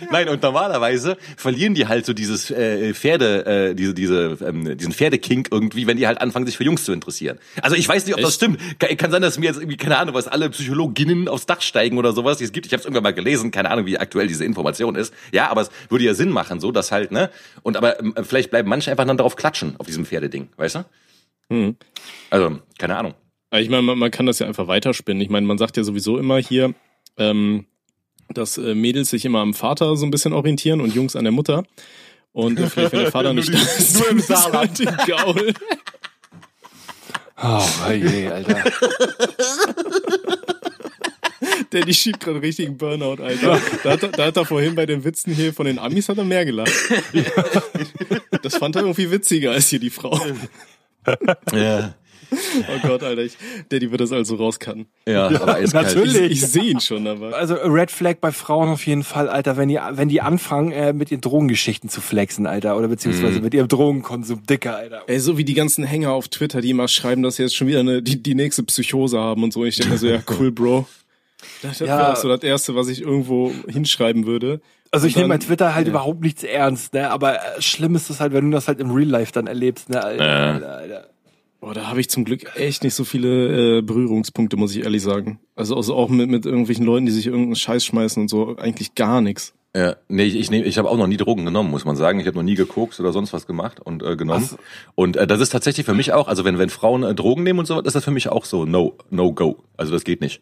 Nein, und normalerweise verlieren die halt so dieses äh, Pferde, äh, diese, diese, ähm, diesen Pferdekink irgendwie, wenn die halt anfangen, sich für Jungs zu interessieren. Also ich weiß nicht, ob das Echt? stimmt. Kann, kann sein, dass mir jetzt irgendwie, keine Ahnung, was alle Psychologinnen aufs Dach steigen oder sowas, die es gibt. Ich habe es irgendwann mal gelesen, keine Ahnung, wie aktuell diese Information ist. Ja, aber es würde ja Sinn machen, so, dass halt, ne? Und aber ähm, vielleicht bleiben manche einfach dann darauf klatschen, auf diesem Pferdeding, weißt du? Hm. Also, keine Ahnung. Ich meine, man, man kann das ja einfach weiterspinnen. Ich meine, man sagt ja sowieso immer hier, ähm, dass äh, Mädels sich immer am Vater so ein bisschen orientieren und Jungs an der Mutter. Und äh, vielleicht, wenn der Vater nicht Nur da ist, nur im dann ist halt die Gaul. Oh, je, Alter. Der die schiebt gerade richtigen Burnout, Alter. Da hat, er, da hat er vorhin bei den Witzen hier von den Amis hat er mehr gelacht. Das fand er irgendwie witziger als hier die Frau. Ja, Oh Gott, Alter, ich, Daddy wird das also rauscutten. ja, aber eiskalt. natürlich. Ich sehe ihn schon, aber. Also Red Flag bei Frauen auf jeden Fall, Alter, wenn die, wenn die anfangen, äh, mit ihren Drogengeschichten zu flexen, Alter, oder beziehungsweise mit ihrem Drogenkonsum, dicker, Alter. Ey, so wie die ganzen Hänger auf Twitter, die immer schreiben, dass sie jetzt schon wieder eine, die, die nächste Psychose haben und so. Ich denke mir so, ja, cool, Bro. Das Ja. wäre auch so das Erste, was ich irgendwo hinschreiben würde. Also ich nehme bei Twitter halt ja. überhaupt nichts ernst, ne? Aber äh, schlimm ist es halt, wenn du das halt im Real Life dann erlebst, ne? Alter, Ja. Alter, Alter. Boah, da habe ich zum Glück echt nicht so viele äh, Berührungspunkte, muss ich ehrlich sagen. Also, also auch mit, mit irgendwelchen Leuten, die sich irgendeinen Scheiß schmeißen und so, eigentlich gar nichts. Ja, nee, ich, ich, nehm, ich habe auch noch nie Drogen genommen, muss man sagen. Ich habe noch nie gekokst oder sonst was gemacht und äh, genommen. So. Und äh, das ist tatsächlich für mich auch, also wenn wenn Frauen äh, Drogen nehmen und so, ist das für mich auch so no no go. Also das geht nicht.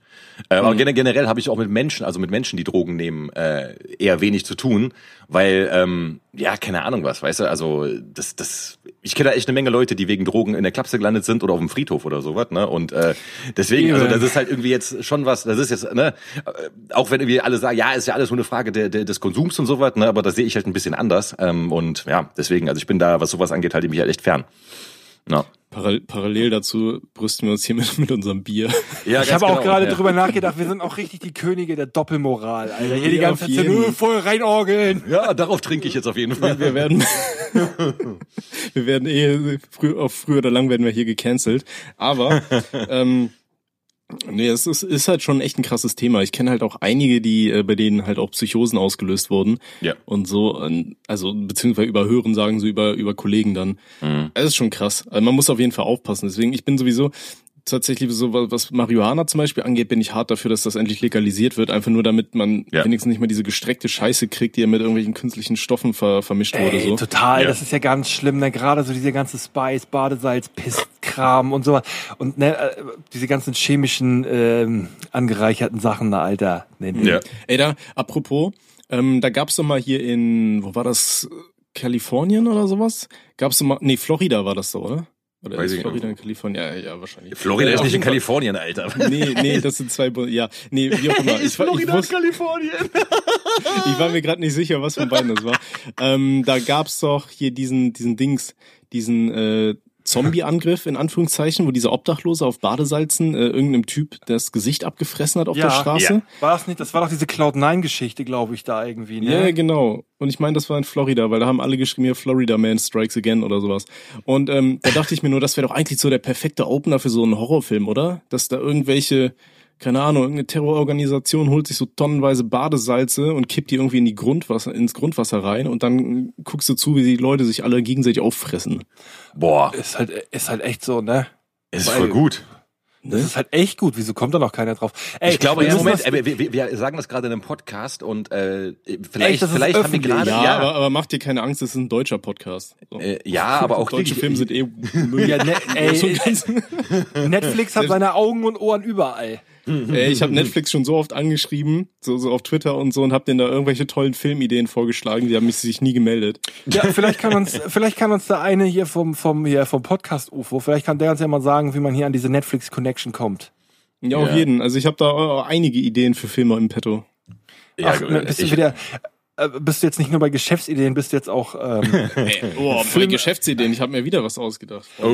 Äh, Aber Mhm. gen- generell habe ich auch mit Menschen, also mit Menschen, die Drogen nehmen, äh, eher wenig zu tun, weil ähm, ja keine Ahnung was, weißt du? Also das das ich kenne da echt eine Menge Leute, die wegen Drogen in der Klapse gelandet sind oder auf dem Friedhof oder sowas, ne? Und äh, deswegen, also das ist halt irgendwie jetzt schon was, das ist jetzt, ne, äh, auch wenn irgendwie alle sagen, ja, ist ja alles nur eine Frage der, der, des Konsums und sowas, ne, aber das sehe ich halt ein bisschen anders. Ähm, und ja, deswegen, also ich bin da, was sowas angeht, halte ich mich halt echt fern. Ja. Paral parallel dazu brüsten wir uns hier mit, mit unserem Bier. Ja, Ich habe auch gerade ja. drüber nachgedacht, wir sind auch richtig die Könige der Doppelmoral, Alter. Hier die Ja, ganze auf Zeit so, jeden. "Nö, voll reinorgeln. Ja, darauf trinke ich jetzt auf jeden Fall. Wir werden, wir werden eh, früh, auf früher oder lang werden wir hier gecancelt. Aber, ähm, nee, es ist, ist halt schon echt ein krasses Thema. Ich kenne halt auch einige, die, äh, bei denen halt auch Psychosen ausgelöst wurden. Ja. Und so, ähm, also, beziehungsweise über Hören sagen, so über, über Kollegen dann. Mhm. Das ist schon krass. Also man muss auf jeden Fall aufpassen. Deswegen, ich bin sowieso, tatsächlich so, was was Marihuana zum Beispiel angeht, bin ich hart dafür, dass das endlich legalisiert wird, einfach nur damit man Ja. wenigstens nicht mehr diese gestreckte Scheiße kriegt, die ja mit irgendwelchen künstlichen Stoffen ver, vermischt wurde. Ey, So. total, Ja. das ist ja ganz schlimm, ne? Gerade so diese ganze Spice, Badesalz, Pisskram und sowas. Und ne, äh, diese ganzen chemischen ähm, angereicherten Sachen, ne, Alter. Nee, nee. Ja. Ey, da, apropos, ähm, da gab's doch mal hier in, wo war das, Kalifornien oder sowas? Gab's doch mal, nee, Florida war das so, oder? Oder Weiß ist Florida in Kalifornien? Ja, ja, wahrscheinlich. Florida Äh, ist nicht in Kalifornien, Alter. Nee, nee, das sind zwei, Bu ja, nee, wie auch immer. Ich, war- ich, wusste, Kalifornien? ich war mir gerade nicht sicher, was von beiden das war. Ähm, da gab's doch hier diesen, diesen Dings, diesen äh, Zombie-Angriff in Anführungszeichen, wo dieser Obdachlose auf Badesalzen äh, irgendeinem Typ das Gesicht abgefressen hat auf der Straße. ja. War das nicht? Das war doch diese Cloud9-Geschichte, glaube ich, da irgendwie. Ja, Ne? genau. Und ich meine, das war in Florida, weil da haben alle geschrieben, hier Florida Man Strikes Again oder sowas. Und ähm, da dachte ich mir nur, das wäre doch eigentlich so der perfekte Opener für so einen Horrorfilm, oder? Dass da irgendwelche, keine Ahnung, irgendeine Terrororganisation holt sich so tonnenweise Badesalze und kippt die irgendwie in die Grundwasser, ins Grundwasser rein und dann guckst du zu, wie die Leute sich alle gegenseitig auffressen. Boah, Ist halt, ist halt echt so, ne? ist voll gut. Das ist halt echt gut. Wieso kommt da noch keiner drauf? Ey, Ich glaube, wir ja, Moment, wir, wir, wir sagen das gerade in einem Podcast und äh, vielleicht, ist vielleicht haben wir gerade, Ja, ja, Aber, aber mach dir keine Angst, das ist ein deutscher Podcast. So. äh, ja, aber auch Deutsche die- Filme sind eh Müll. Ja, ne, ey, Netflix hat seine Augen und Ohren überall. Ey, ich habe Netflix schon so oft angeschrieben, so, so auf Twitter und so, und habe denen da irgendwelche tollen Filmideen vorgeschlagen. Die haben mich sich nie gemeldet. Ja, vielleicht kann uns, vielleicht kann uns der eine hier vom, vom, hier vom Podcast UFO, vielleicht kann der uns ja mal sagen, wie man hier an diese Netflix Connection kommt. Ja, auf Ja. jeden. Also ich habe da äh, einige Ideen für Filme im Petto. ja, Ach, ne, bist du wieder, äh, bist du jetzt nicht nur bei Geschäftsideen, bist du jetzt auch, ähm, Oh, für Geschäftsideen. Ich habe mir wieder was ausgedacht. oh.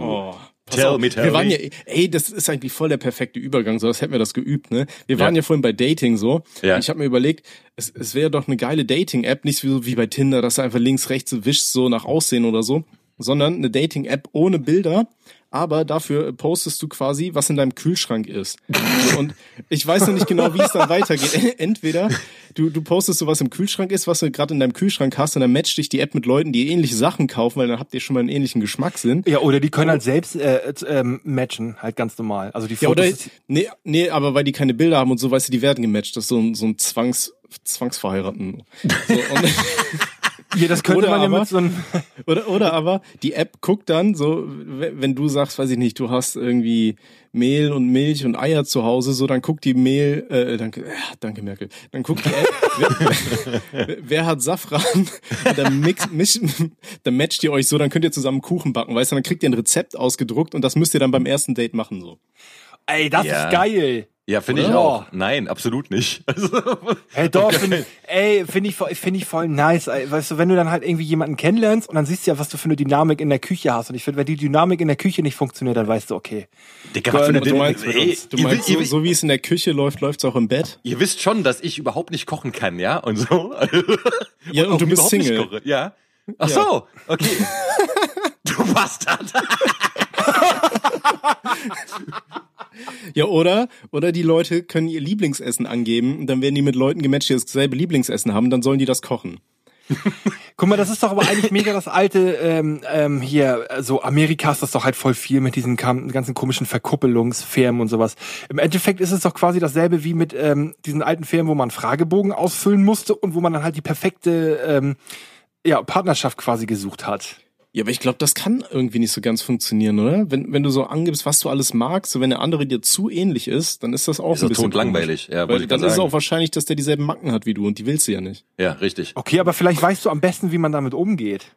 Oh. Pass Tell auf, me, tell wir waren me. ja, ey, das ist eigentlich voll der perfekte Übergang, so als hätten wir das geübt, ne? Wir waren ja, vorhin bei Dating so. Ja. Ich habe mir überlegt, es, es wäre doch eine geile Dating-App, nicht wie, wie bei Tinder, dass du einfach links, rechts wischst, so nach Aussehen oder so, sondern eine Dating-App ohne Bilder, aber dafür postest du quasi, was in deinem Kühlschrank ist. Und ich weiß noch nicht genau, wie es dann weitergeht. Entweder du, du postest so, was im Kühlschrank ist, was du gerade in deinem Kühlschrank hast, und dann matcht dich die App mit Leuten, die ähnliche Sachen kaufen, weil dann habt ihr schon mal einen ähnlichen Geschmackssinn. ja, oder die können halt selbst äh, äh, ähm, matchen, halt ganz normal. Also die Ja, oder, Fotos, nee, nee, aber weil die keine Bilder haben und so, weißt du, die werden gematcht. Das ist so ein, so ein Zwangs, Zwangsverheiraten. So, hier, das könnte oder man ja aber- mit so einem, oder, oder aber die App guckt dann so, wenn du sagst, weiß ich nicht, du hast irgendwie Mehl und Milch und Eier zu Hause, so, dann guckt die Mehl, äh, danke, ja, danke Merkel, dann guckt die App, wer, wer, wer hat Safran, dann mix, misch, dann matcht ihr euch so, dann könnt ihr zusammen Kuchen backen, weißt du, dann kriegt ihr ein Rezept ausgedruckt und das müsst ihr dann beim ersten Date machen, so. ey, das Ja. ist geil. Ja, finde ich auch. Nein, absolut nicht. Also, Hey, doch, finde ey, finde ich, voll- finde ich voll nice. Ey. Weißt du, wenn du dann halt irgendwie jemanden kennenlernst und dann siehst du ja, was du für eine Dynamik in der Küche hast. Und ich finde, wenn die Dynamik in der Küche nicht funktioniert, dann weißt du, okay. Digga, was für eine Und du meinst, Ey, du meinst ihr, so, so wie es in der Küche läuft, läuft's auch im Bett? ihr wisst schon, dass ich überhaupt nicht kochen kann, ja? Und so. Ja, und auch du bist Single. Ja. Ach Ja. so, okay. du Bastard. Ja, oder, oder die Leute können ihr Lieblingsessen angeben und dann werden die mit Leuten gematcht, die dasselbe Lieblingsessen haben, dann sollen die das kochen. Guck mal, das ist doch aber eigentlich mega das alte, ähm, ähm, hier, so Amerika ist das doch halt voll viel mit diesen ganzen komischen Verkuppelungsfirmen und sowas. Im Endeffekt ist es doch quasi dasselbe wie mit ähm, diesen alten Firmen, wo man Fragebogen ausfüllen musste und wo man dann halt die perfekte ähm, ja, Partnerschaft quasi gesucht hat. Ja, aber ich glaube, das kann irgendwie nicht so ganz funktionieren, oder? Wenn, wenn du so angibst, was du alles magst, so wenn der andere dir zu ähnlich ist, dann ist das auch Ist ein bisschen totlangweilig. komisch. Ja, Weil dann ist es auch wahrscheinlich, dass der dieselben Macken hat wie du und die willst du ja nicht. Ja, richtig. Okay, aber vielleicht weißt du am besten, wie man damit umgeht.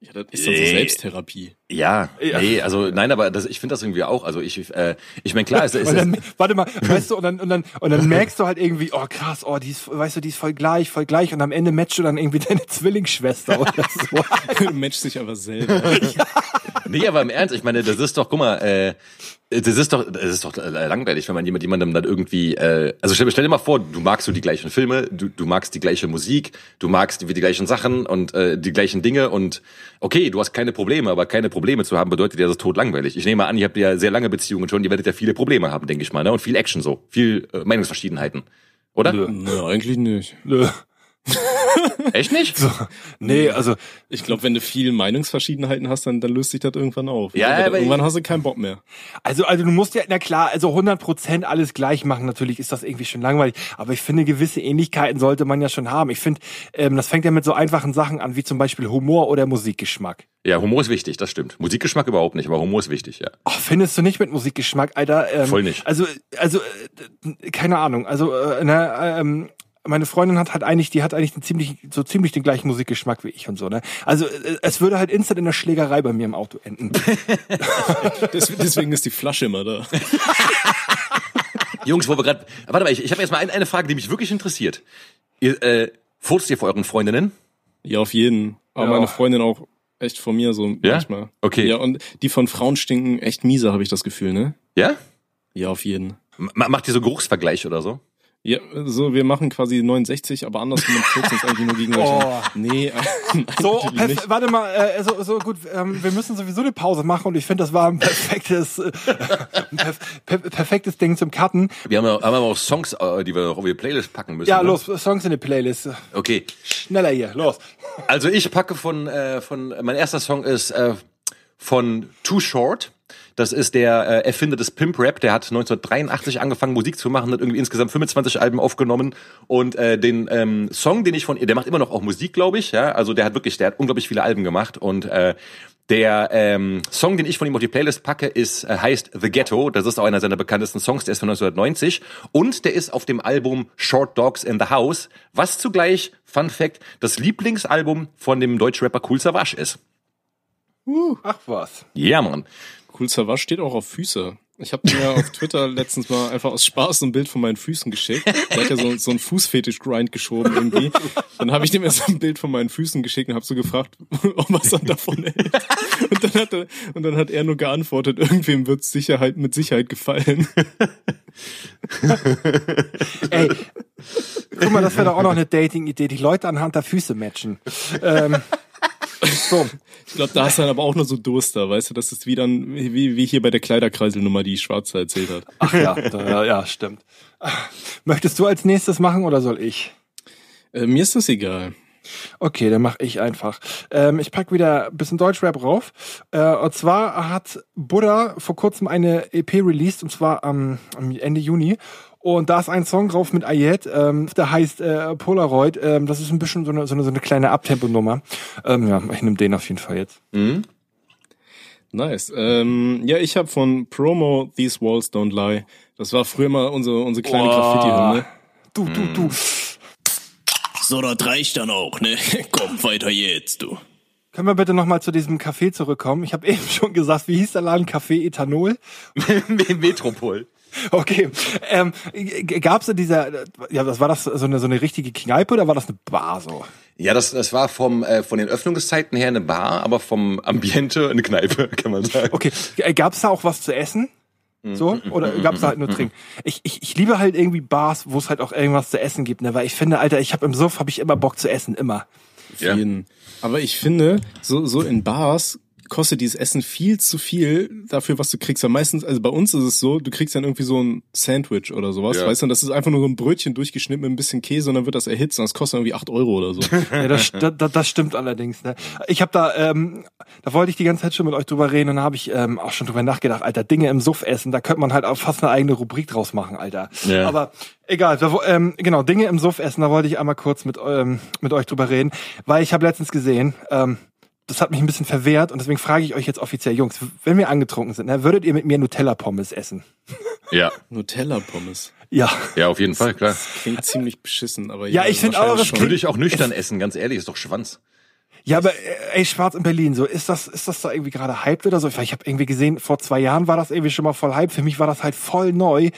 Ja, das ist dann so. Selbsttherapie. Ja, Ja. nee, also nein, aber das, ich finde das irgendwie auch. Also ich, äh, ich meine klar, es ist, Und dann, warte mal, weißt du, und dann, und dann, und dann merkst du halt irgendwie, oh krass, oh, die ist, weißt du, die ist voll gleich, voll gleich, und am Ende matchst du dann irgendwie deine Zwillingsschwester oder so. du matchst dich aber selber. Nee, aber im Ernst, ich meine, das ist doch, guck mal, äh, das ist doch, das ist doch äh, langweilig, wenn man jemand jemandem dann irgendwie, äh, also stell, stell dir mal vor, du magst so die gleichen Filme, du, du magst die gleiche Musik, du magst die, die gleichen Sachen und äh, die gleichen Dinge und okay, du hast keine Probleme, aber keine Probleme zu haben bedeutet ja, das ist tot langweilig. Ich nehme an, ihr habt ja sehr lange Beziehungen schon, ihr werdet ja viele Probleme haben, denke ich mal, ne? Und viel Action so, viel äh, Meinungsverschiedenheiten. Oder? Nö, eigentlich nicht. Nö. Echt nicht? Nee, also, Ich glaube, wenn du viel Meinungsverschiedenheiten hast, dann, dann löst sich das irgendwann auf. Ja, Aber aber- irgendwann hast du keinen Bock mehr. also, also du musst ja, na klar, also 100% alles gleich machen, natürlich ist das irgendwie schon langweilig, aber ich finde, gewisse Ähnlichkeiten sollte man ja schon haben. Ich finde, ähm, das fängt ja mit so einfachen Sachen an, wie zum Beispiel Humor oder Musikgeschmack. Ja, Humor ist wichtig, das stimmt. Musikgeschmack überhaupt nicht, aber Humor ist wichtig, ja. Ach, findest du nicht mit Musikgeschmack, Alter? Ähm, Voll nicht. Also, also, äh, keine Ahnung. Also, äh, ne, ähm, meine Freundin hat halt eigentlich, die hat eigentlich einen ziemlich, so ziemlich den gleichen Musikgeschmack wie ich und so, ne? Also äh, es würde halt instant in der Schlägerei bei mir im Auto enden. Des- Deswegen ist die Flasche immer da. Jungs, wo wir gerade. Warte mal, ich, ich habe jetzt mal ein, eine Frage, die mich wirklich interessiert. Ihr, äh, furzt ihr vor euren Freundinnen? Ja, auf jeden. Aber Ja. meine Freundin auch echt von mir so Ja? manchmal. Okay. Ja, und die von Frauen stinken echt miese, habe ich das Gefühl, ne? Ja? Ja, auf jeden. M macht ihr so Geruchsvergleich oder so? Ja, so, wir machen quasi 69, aber andersrum und 14 ist eigentlich nur gegenseitig. Oh. Nee, nein, So, nicht. warte mal, äh, so, so gut, ähm, wir müssen sowieso eine Pause machen und ich finde, das war ein perfektes, äh, ein perf per perfektes Ding zum Cutten. Wir haben, ja- haben aber auch Songs, äh, die wir noch auf die Playlist packen müssen. Ja, ne? los, Songs in die Playlist. Okay. Schneller hier, los. Also ich packe von, äh, von mein erster Song ist äh, von Too Short. Das ist der äh, Erfinder des Pimp Rap. Der hat 1983 angefangen Musik zu machen, hat irgendwie insgesamt 25 Alben aufgenommen und äh, den ähm, Song, den ich von, der macht immer noch auch Musik, glaube ich. Ja, also der hat wirklich, der hat unglaublich viele Alben gemacht und äh, der ähm, Song, den ich von ihm auf die Playlist packe, ist äh, heißt The Ghetto. Das ist auch einer seiner bekanntesten Songs. Der ist von 1990 und der ist auf dem Album Short Dogs in the House, was zugleich Fun Fact das Lieblingsalbum von dem Deutschrapper Cool Savage ist. Ach was. Ja, Mann. Cool Savage steht auch auf Füße. Ich habe mir auf Twitter letztens mal einfach aus Spaß ein Bild von meinen Füßen geschickt. Der hat ja so, so einen Fußfetisch-Grind geschoben irgendwie. Dann habe ich dem erst ein Bild von meinen Füßen geschickt und habe so gefragt, ob was er davon hält. Und dann hat er, und dann hat er nur geantwortet, irgendwem wird Sicherheit mit Sicherheit gefallen. Ey, guck mal, das wäre doch auch noch eine Dating-Idee, die Leute anhand der Füße matchen. Ähm, so, Ich glaube, da hast du dann aber auch nur so Durster, weißt du, das ist wie dann, wie, wie hier bei der Kleiderkreiselnummer, die Schwarze erzählt hat. ach ja, da, ja, ja, stimmt. Möchtest du als nächstes machen oder soll ich? Äh, mir ist das egal. Okay, dann mache ich einfach. Ähm, ich pack wieder ein bisschen Deutschrap rauf. Äh, und zwar hat Buddha vor kurzem eine EP released, und zwar am, am Ende Juni. Und da ist ein Song drauf mit Ayet, ähm, der heißt äh, Polaroid. Ähm, das ist ein bisschen so eine, so eine, so eine kleine Abtempo-Nummer. Ähm, ja, ich nehme den auf jeden Fall jetzt. Nice. Ähm, ja, ich habe von Promo These Walls Don't Lie. Das war früher mal unsere, unsere kleine Boah. Graffiti-Hymne. Du, du, du. So, das reicht dann auch, ne? Komm, weiter jetzt, du. Können wir bitte nochmal zu diesem Café zurückkommen? Ich habe eben schon gesagt, wie hieß der Laden? Café Ethanol? Metropol. Okay. Ähm, Gab es in dieser, ja, was war das, so eine, so eine richtige Kneipe oder war das eine Bar so? Ja, das, das war vom, äh, von den Öffnungszeiten her eine Bar, aber vom Ambiente eine Kneipe, kann man sagen. Okay, gab es da auch was zu essen? So? Oder gab es da halt nur Trinken? Ich, ich, ich liebe halt irgendwie Bars, wo es halt auch irgendwas zu essen gibt, ne? Weil ich finde, Alter, ich habe im Suff habe ich immer Bock zu essen, immer. Ja. Aber ich finde, so, so in Bars kostet dieses Essen viel zu viel dafür, was du kriegst. Weil meistens, also bei uns ist es so, du kriegst dann irgendwie so ein Sandwich oder sowas, Ja. weißt du, und das ist einfach nur so ein Brötchen durchgeschnitten mit ein bisschen Käse und dann wird das erhitzt und das kostet irgendwie acht Euro oder so. Ja, das, das, das stimmt allerdings. Ne? Ich habe da, ähm, da wollte ich die ganze Zeit schon mit euch drüber reden und da habe ich ähm, auch schon drüber nachgedacht, Alter, Dinge im Suff essen, da könnte man halt auch fast eine eigene Rubrik draus machen, Alter. Ja. Aber egal, da, ähm, genau, Dinge im Suff essen, da wollte ich einmal kurz mit, ähm, mit euch drüber reden, weil ich habe letztens gesehen, ähm, das hat mich ein bisschen verwehrt und deswegen frage ich euch jetzt offiziell, Jungs, wenn wir angetrunken sind, ne, würdet ihr mit mir Nutella-Pommes essen? Ja, Nutella-Pommes. Ja. ja, auf jeden Fall, klar. Klingt ziemlich beschissen, aber Ja, ich find auch, das schon. Würde ich auch nüchtern essen, ganz ehrlich, ist doch Schwanz. Ja, aber äh, ey, Schwarz in Berlin, so ist das, ist das da irgendwie gerade hyped oder so? Ich habe irgendwie gesehen, vor zwei Jahren war das irgendwie schon mal voll hype. Für mich war das halt voll neu.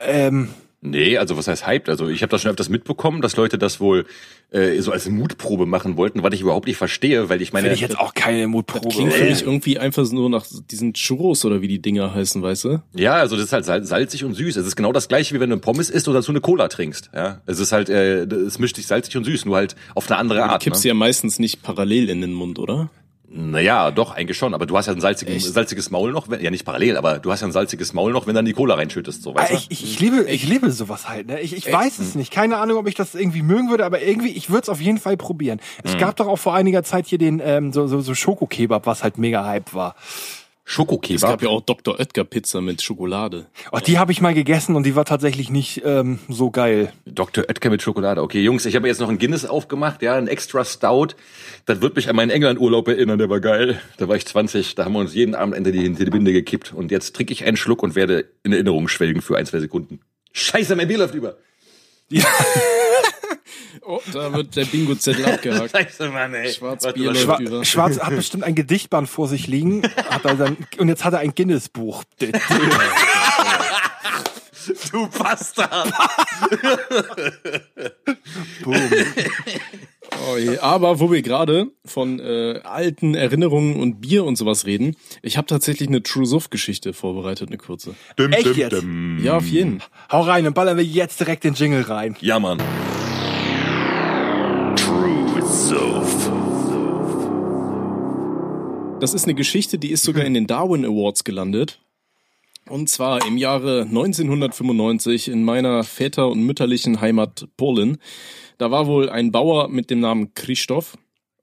Ähm, Nee, also was heißt hyped? Also ich habe das schon öfters mitbekommen, dass Leute das wohl äh, so als Mutprobe machen wollten, was ich überhaupt nicht verstehe, weil ich meine, finde ich jetzt auch keine Mutprobe. Klingt für mich irgendwie einfach nur nach diesen Churros oder wie die Dinger heißen, weißt du? ja, also das ist halt sal- salzig und süß. Es ist genau das gleiche, wie wenn du Pommes isst oder dazu eine Cola trinkst. Ja, es ist halt, äh, es mischt sich salzig und süß, nur halt auf eine andere Die Art. kippst du Ne? ja meistens nicht parallel in den Mund, oder? Naja, doch, eigentlich schon. Aber du hast ja ein salziges, salziges Maul noch, wenn, ja nicht parallel, aber du hast ja ein salziges Maul noch, wenn dann die Cola reinschüttest, so weißt Ah, ich, ich, ich liebe, ich liebe sowas halt. Ne? Ich, ich weiß es nicht. Keine Ahnung, ob ich das irgendwie mögen würde, aber irgendwie, ich würde es auf jeden Fall probieren. Es gab doch auch vor einiger Zeit hier den ähm, so, so, so Schokokebab, was halt mega hype war. Es Schokokebab. gab ja auch Dr. Oetker Pizza mit Schokolade. Oh, die habe ich mal gegessen und die war tatsächlich nicht ähm, so geil. Dr. Oetker mit Schokolade. Okay, Jungs, ich habe jetzt noch ein Guinness aufgemacht, ja, ein extra Stout. Das wird mich an meinen England-Urlaub erinnern, der war geil. Da war ich 20, da haben wir uns jeden Abend hinter die, hinter die Binde gekippt. Und jetzt trinke ich einen Schluck und werde in Erinnerung schwelgen für ein, zwei Sekunden. Scheiße, mein Bier läuft über. da wird der Bingo-Zettel abgehakt. Scheiße, Mann, ey. Schwarzbier was- über. Schwarz hat bestimmt ein Gedichtband vor sich liegen hat er sein, und jetzt hat er ein Guinness-Buch. Du Bastard. Oh je. Aber wo wir gerade von äh, alten Erinnerungen und Bier und sowas reden, ich habe tatsächlich eine True Suff-Geschichte vorbereitet, eine kurze. Dum, Echt dum, jetzt? dum. Ja, auf jeden. Hau rein, dann ballern wir jetzt direkt den Jingle rein. Ja, Mann. Das ist eine Geschichte, die ist sogar in den Darwin Awards gelandet. Und zwar im Jahre 1995 in meiner väter- und mütterlichen Heimat Polen. Da war wohl ein Bauer mit dem Namen Krzysztof.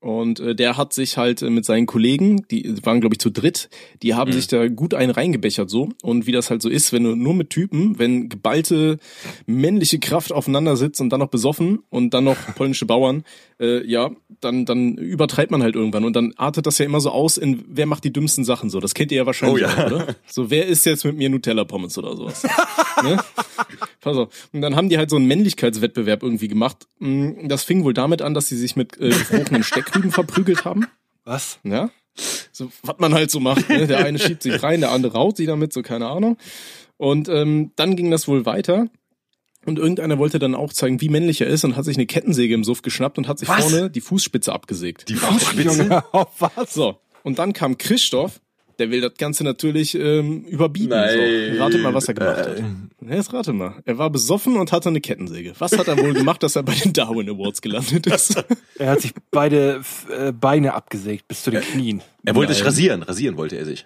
Und äh, der hat sich halt äh, mit seinen Kollegen, die waren glaube ich zu dritt, die haben sich da gut einen reingebechert so. Und wie das halt so ist, wenn du nur mit Typen, wenn geballte männliche Kraft aufeinander sitzt und dann noch besoffen und dann noch polnische Bauern, äh, ja, dann, dann übertreibt man halt irgendwann. Und dann artet das ja immer so aus in, wer macht die dümmsten Sachen so. Das kennt ihr ja wahrscheinlich Oh ja. auch, oder? So, wer isst jetzt mit mir Nutella-Pommes oder sowas? ne? Pass auf. Und dann haben die halt so einen Männlichkeitswettbewerb irgendwie gemacht. Mm, Das fing wohl damit an, dass sie sich mit äh, gefrorenen Steckrüben verprügelt haben. Was? Ja. So, was man halt so macht. Ne? Der eine schiebt sich rein, der andere raut sich damit, so keine Ahnung. Und ähm, dann ging das wohl weiter. Und irgendeiner wollte dann auch zeigen, wie männlich er ist und hat sich eine Kettensäge im Suff geschnappt und hat sich Was? vorne die Fußspitze abgesägt. Die Fußspitze. Auf was? So, und dann kam Christoph, der will das Ganze natürlich ähm, überbieten. Nein. So. Ratet mal, was er gemacht hat. Ja, Jetzt rate mal. Er war besoffen und hatte eine Kettensäge. Was hat er wohl gemacht, dass er bei den Darwin Awards gelandet ist? Er hat sich beide äh, Beine abgesägt bis zu den Knien. Er wollte sich Nein. rasieren. Rasieren wollte er sich.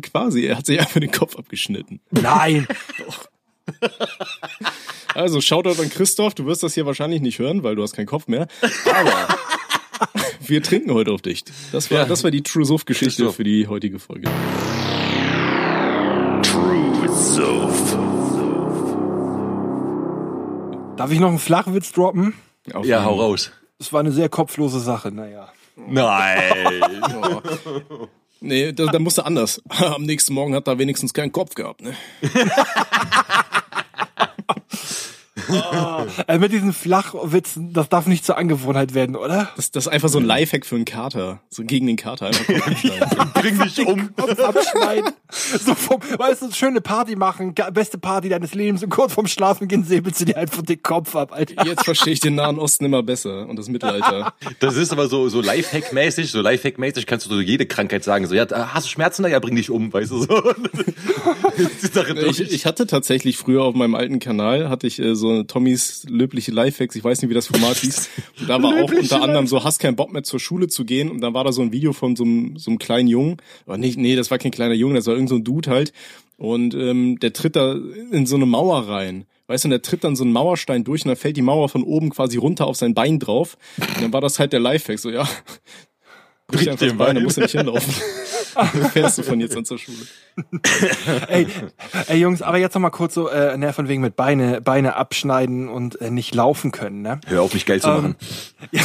Quasi, er hat sich einfach den Kopf abgeschnitten. Nein! Also, Shoutout an Christoph, du wirst das hier wahrscheinlich nicht hören, weil du hast keinen Kopf mehr. Aber wir trinken heute auf dich. Das war, das war die True Suff-Geschichte True Suff. für die heutige Folge. Darf ich noch einen Flachwitz droppen? Auf Ja, hau raus. Das war eine sehr kopflose Sache, naja. Nein. Nee, da, da musste anders. Am nächsten Morgen hat er wenigstens keinen Kopf gehabt, ne? Äh, mit diesen Flachwitzen, das darf nicht zur Angewohnheit werden, oder? Das, das ist einfach so ein Lifehack für einen Kater. So gegen den Kater. Einfach abschneiden. Bring dich um. Kopf abschneiden. so vom, weißt du, schöne Party machen, beste Party deines Lebens und kurz vorm Schlafen gehen säbelst du dir einfach den Kopf ab, Alter. Jetzt verstehe ich den Nahen Osten immer besser und das Mittelalter. Das ist aber so, so Lifehack-mäßig, so Lifehack-mäßig kannst du so jede Krankheit sagen. So, ja, hast du Schmerzen? Na ja, bring dich um, weißt du, so. Ich, ich hatte tatsächlich früher auf meinem alten Kanal, hatte ich äh, so Tommys löbliche Lifehacks, ich weiß nicht, wie das Format hieß. Und da war auch unter anderem so, hast keinen Bock mehr zur Schule zu gehen. Und dann war da so ein Video von so einem, so einem kleinen Jungen. Aber nicht, nee, das war kein kleiner Junge, das war irgend so ein Dude halt. Und ähm, der tritt da in so eine Mauer rein. Weißt du, und der tritt dann so einen Mauerstein durch und dann fällt die Mauer von oben quasi runter auf sein Bein drauf. Und dann war das halt der Lifehack, so ja. Brich Bricht einfach dir Bein, dann musst du nicht hinlaufen. Fährst du von jetzt an zur Schule. Ey, ey Jungs, aber jetzt noch mal kurz so, äh, ne, von wegen mit Beine, Beine abschneiden und äh, nicht laufen können, ne? Hör auf, mich geil zu machen.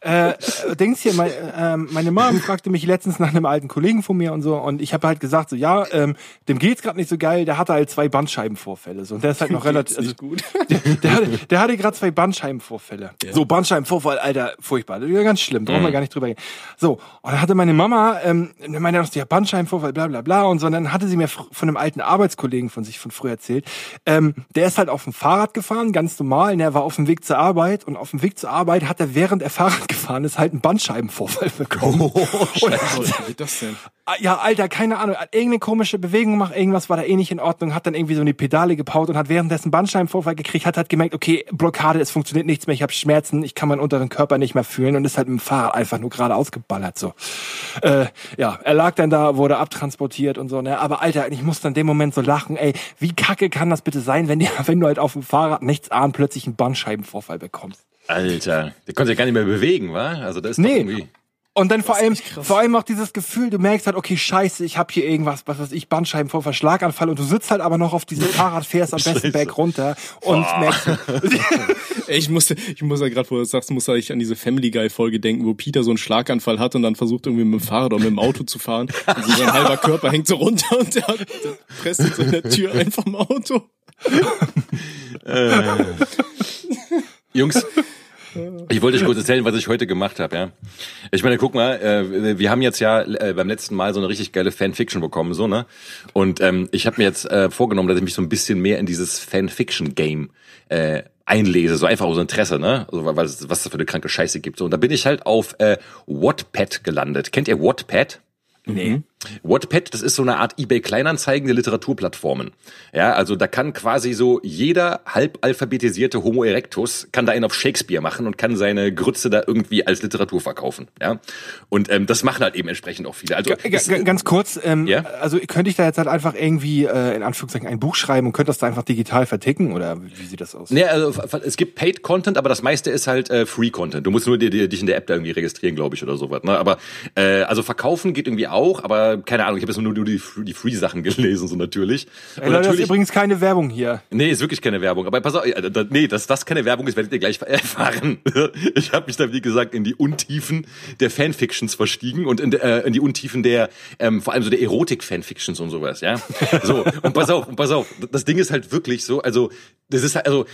äh, Dings hier, mein, ähm, meine Mom fragte mich letztens nach einem alten Kollegen von mir und so und ich habe halt gesagt so, ja, ähm, dem geht's gerade nicht so geil, der hatte halt zwei Bandscheibenvorfälle so und der ist halt noch relativ, also, gut. der, hatte, der hatte gerade zwei Bandscheibenvorfälle. So Bandscheibenvorfall, Alter, furchtbar, ja, ganz schlimm, brauchen wir gar nicht drüber gehen. So und dann hatte meine Mama, ähm, meine ja Bandscheibenvorfall, bla bla bla und so und dann hatte sie mir von einem alten Arbeitskollegen von sich von früher erzählt, ähm, der ist halt auf dem Fahrrad gefahren, ganz normal, und der war auf dem Weg zur Arbeit und auf dem Weg zur Arbeit hat er während er Fahrrad gefahren ist halt einen Bandscheibenvorfall bekommen. und Wie geht das denn? Ah, Ja, Alter, keine Ahnung. Hat irgendeine komische Bewegung gemacht, irgendwas war da eh nicht in Ordnung, hat dann irgendwie so eine Pedale gepaut und hat währenddessen Bandscheibenvorfall gekriegt, hat halt gemerkt, okay, Blockade, es funktioniert nichts mehr, ich habe Schmerzen, ich kann meinen unteren Körper nicht mehr fühlen und ist halt mit dem Fahrrad einfach nur gerade ausgeballert so. Äh, ja, er lag dann da, wurde abtransportiert und so, ne? Aber Alter, ich musste in dem Moment so lachen, ey, wie kacke kann das bitte sein, wenn, dir, wenn du halt auf dem Fahrrad nichts ahnt, plötzlich einen Bandscheibenvorfall bekommst? Alter, der konnte sich gar nicht mehr bewegen, wa? Also das ist Nee. doch irgendwie. Und dann vor allem, vor allem auch dieses Gefühl, du merkst halt, okay, scheiße, ich habe hier irgendwas, was weiß ich, Bandscheibenvorfall, Schlaganfall und du sitzt halt aber noch auf diesem Fahrrad, fährst am besten berg runter und merkst, Ey, Ich musste, ich muss ja gerade, wo du das sagst, muss ich an diese Family Guy Folge denken, wo Peter so einen Schlaganfall hat und dann versucht irgendwie mit dem Fahrrad oder mit dem Auto zu fahren. Und so sein halber Körper hängt so runter und der, hat, der presst so in der Tür ein vom Auto. Jungs, ich wollte euch kurz erzählen, was ich heute gemacht habe, ja. Ich meine, guck mal, äh, wir haben jetzt ja äh, beim letzten Mal so eine richtig geile Fanfiction bekommen, so, ne? Und ähm, ich habe mir jetzt äh, vorgenommen, dass ich mich so ein bisschen mehr in dieses Fanfiction-Game äh, einlese, so einfach aus Interesse, ne? Also, weil, was es da für eine kranke Scheiße gibt. So, und da bin ich halt auf äh, Wattpad gelandet. Kennt ihr Wattpad? Nee. Wattpad, das ist so eine Art eBay Kleinanzeigen der Literaturplattformen. Ja, also da kann quasi so jeder halbalphabetisierte Homo erectus kann da einen auf Shakespeare machen und kann seine Grütze da irgendwie als Literatur verkaufen. Ja, und ähm, das machen halt eben entsprechend auch viele. Also G ganz kurz, ähm, Ja? also könnte ich da jetzt halt einfach irgendwie äh, in Anführungszeichen ein Buch schreiben und könnte das da einfach digital verticken oder wie sieht das aus? Nee, also es gibt Paid Content, aber das meiste ist halt äh, Free Content. Du musst nur dir, dir, dich in der App da irgendwie registrieren, glaube ich, oder sowas. Ne? Aber äh, also verkaufen geht irgendwie auch, aber keine Ahnung, ich habe jetzt nur, die, die Free-Sachen gelesen, so natürlich. Ey, Leute, das ist übrigens keine Werbung hier. Nee, ist wirklich keine Werbung. Aber pass auf, äh, nee, dass das keine Werbung ist, werdet ihr gleich erfahren. Ich habe mich da, wie gesagt, in die Untiefen der Fanfictions verstiegen und in, äh, in die Untiefen der, ähm, vor allem so der Erotik-Fanfictions und sowas, ja. So, und pass auf, und pass auf, das Ding ist halt wirklich so, also, das ist halt, also,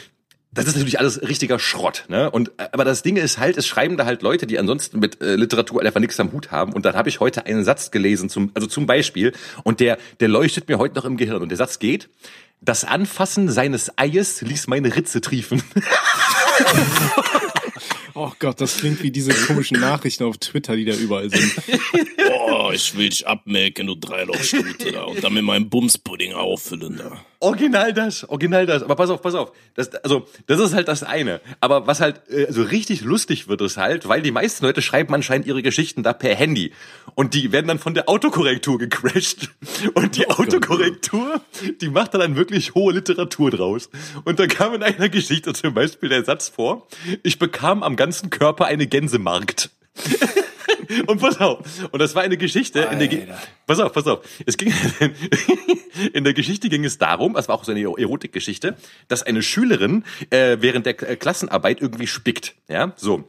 das ist natürlich alles richtiger Schrott, ne? Und äh, aber das Ding ist halt, es schreiben da halt Leute, die ansonsten mit äh, Literatur einfach nichts am Hut haben. Und dann habe ich heute einen Satz gelesen, zum, also zum Beispiel, und der, der leuchtet mir heute noch im Gehirn. Und der Satz geht: Das Anfassen seines Eies ließ meine Ritze triefen. Oh Gott, das klingt wie diese komischen Nachrichten auf Twitter, die da überall sind. Oh, ich will dich abmelken, du Dreilochstute da. Und dann mit meinem Bumspudding auffüllen da. Original das, original das. Aber pass auf, pass auf. Das, also, das ist halt das eine. Aber was halt äh, so richtig lustig wird, ist halt, weil die meisten Leute schreiben anscheinend ihre Geschichten da per Handy. Und die werden dann von der Autokorrektur gecrashed. Und die Autokorrektur, die macht dann, dann wirklich hohe Literatur draus. Und da kam in einer Geschichte zum Beispiel der Satz vor, ich bekam am ganzen Körper eine Gänsemarkt. Und pass auf. Und das war eine Geschichte. In der Ge pass auf, pass auf. Es ging in der Geschichte ging es darum, es war auch so eine Erotikgeschichte, dass eine Schülerin äh, während der Klassenarbeit irgendwie spickt. Ja, so.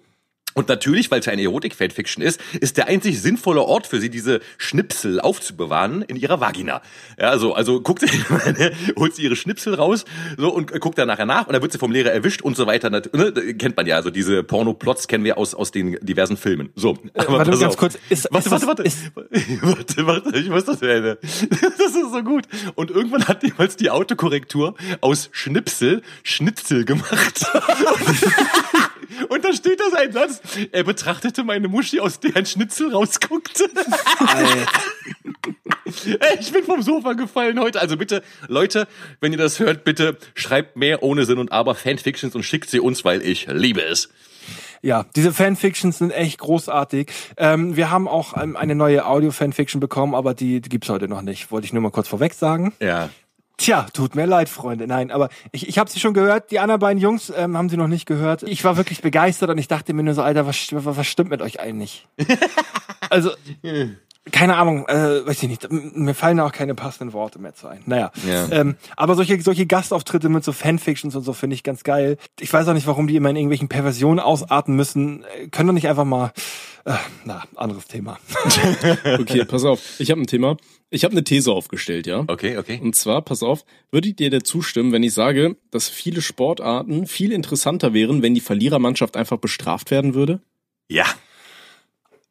Und natürlich, weil es ja eine Erotik-Fanfiction ist, ist der einzig sinnvolle Ort für sie, diese Schnipsel aufzubewahren in ihrer Vagina. Ja, so, also guckt sie, holt sie ihre Schnipsel raus, so, und äh, guckt dann nachher nach, und dann wird sie vom Lehrer erwischt und so weiter. Ne, kennt man ja, also diese Porno-Plots kennen wir aus, aus den diversen Filmen. So. Aber warte, ganz auf. kurz, ist- warte, ist warte, warte, ist- warte, warte, ich muss das werden. Das ist so gut. Und irgendwann hat jemals die Autokorrektur aus Schnipsel Schnitzel gemacht. Und da steht das ein Satz. Er betrachtete meine Muschi, aus der ein Schnitzel rausguckte. Ey, ich bin vom Sofa gefallen heute. Also bitte, Leute, wenn ihr das hört, bitte schreibt mehr ohne Sinn und aber Fanfictions und schickt sie uns, weil ich liebe es. Ja, diese Fanfictions sind echt großartig. Ähm, wir haben auch ähm, eine neue Audio-Fanfiction bekommen, aber die, die gibt's heute noch nicht. Wollte ich nur mal kurz vorweg sagen. Ja. Tja, tut mir leid, Freunde. Nein, aber ich, ich habe sie schon gehört. Die anderen beiden Jungs ähm, haben sie noch nicht gehört. Ich war wirklich begeistert und ich dachte mir nur so, Alter, was, was, was stimmt mit euch eigentlich? also, keine Ahnung, äh, weiß ich nicht. Mir fallen da auch keine passenden Worte mehr zu ein. Naja, Ja. ähm, aber solche, solche Gastauftritte mit so Fanfictions und so finde ich ganz geil. Ich weiß auch nicht, warum die immer in irgendwelchen Perversionen ausarten müssen. Äh, Können doch nicht einfach mal, äh, na, anderes Thema. Okay, pass auf. Ich habe ein Thema. Ich habe eine These aufgestellt, ja. Okay, okay. Und zwar, pass auf, würdet ihr dir zustimmen, wenn ich sage, dass viele Sportarten viel interessanter wären, wenn die Verlierermannschaft einfach bestraft werden würde? Ja.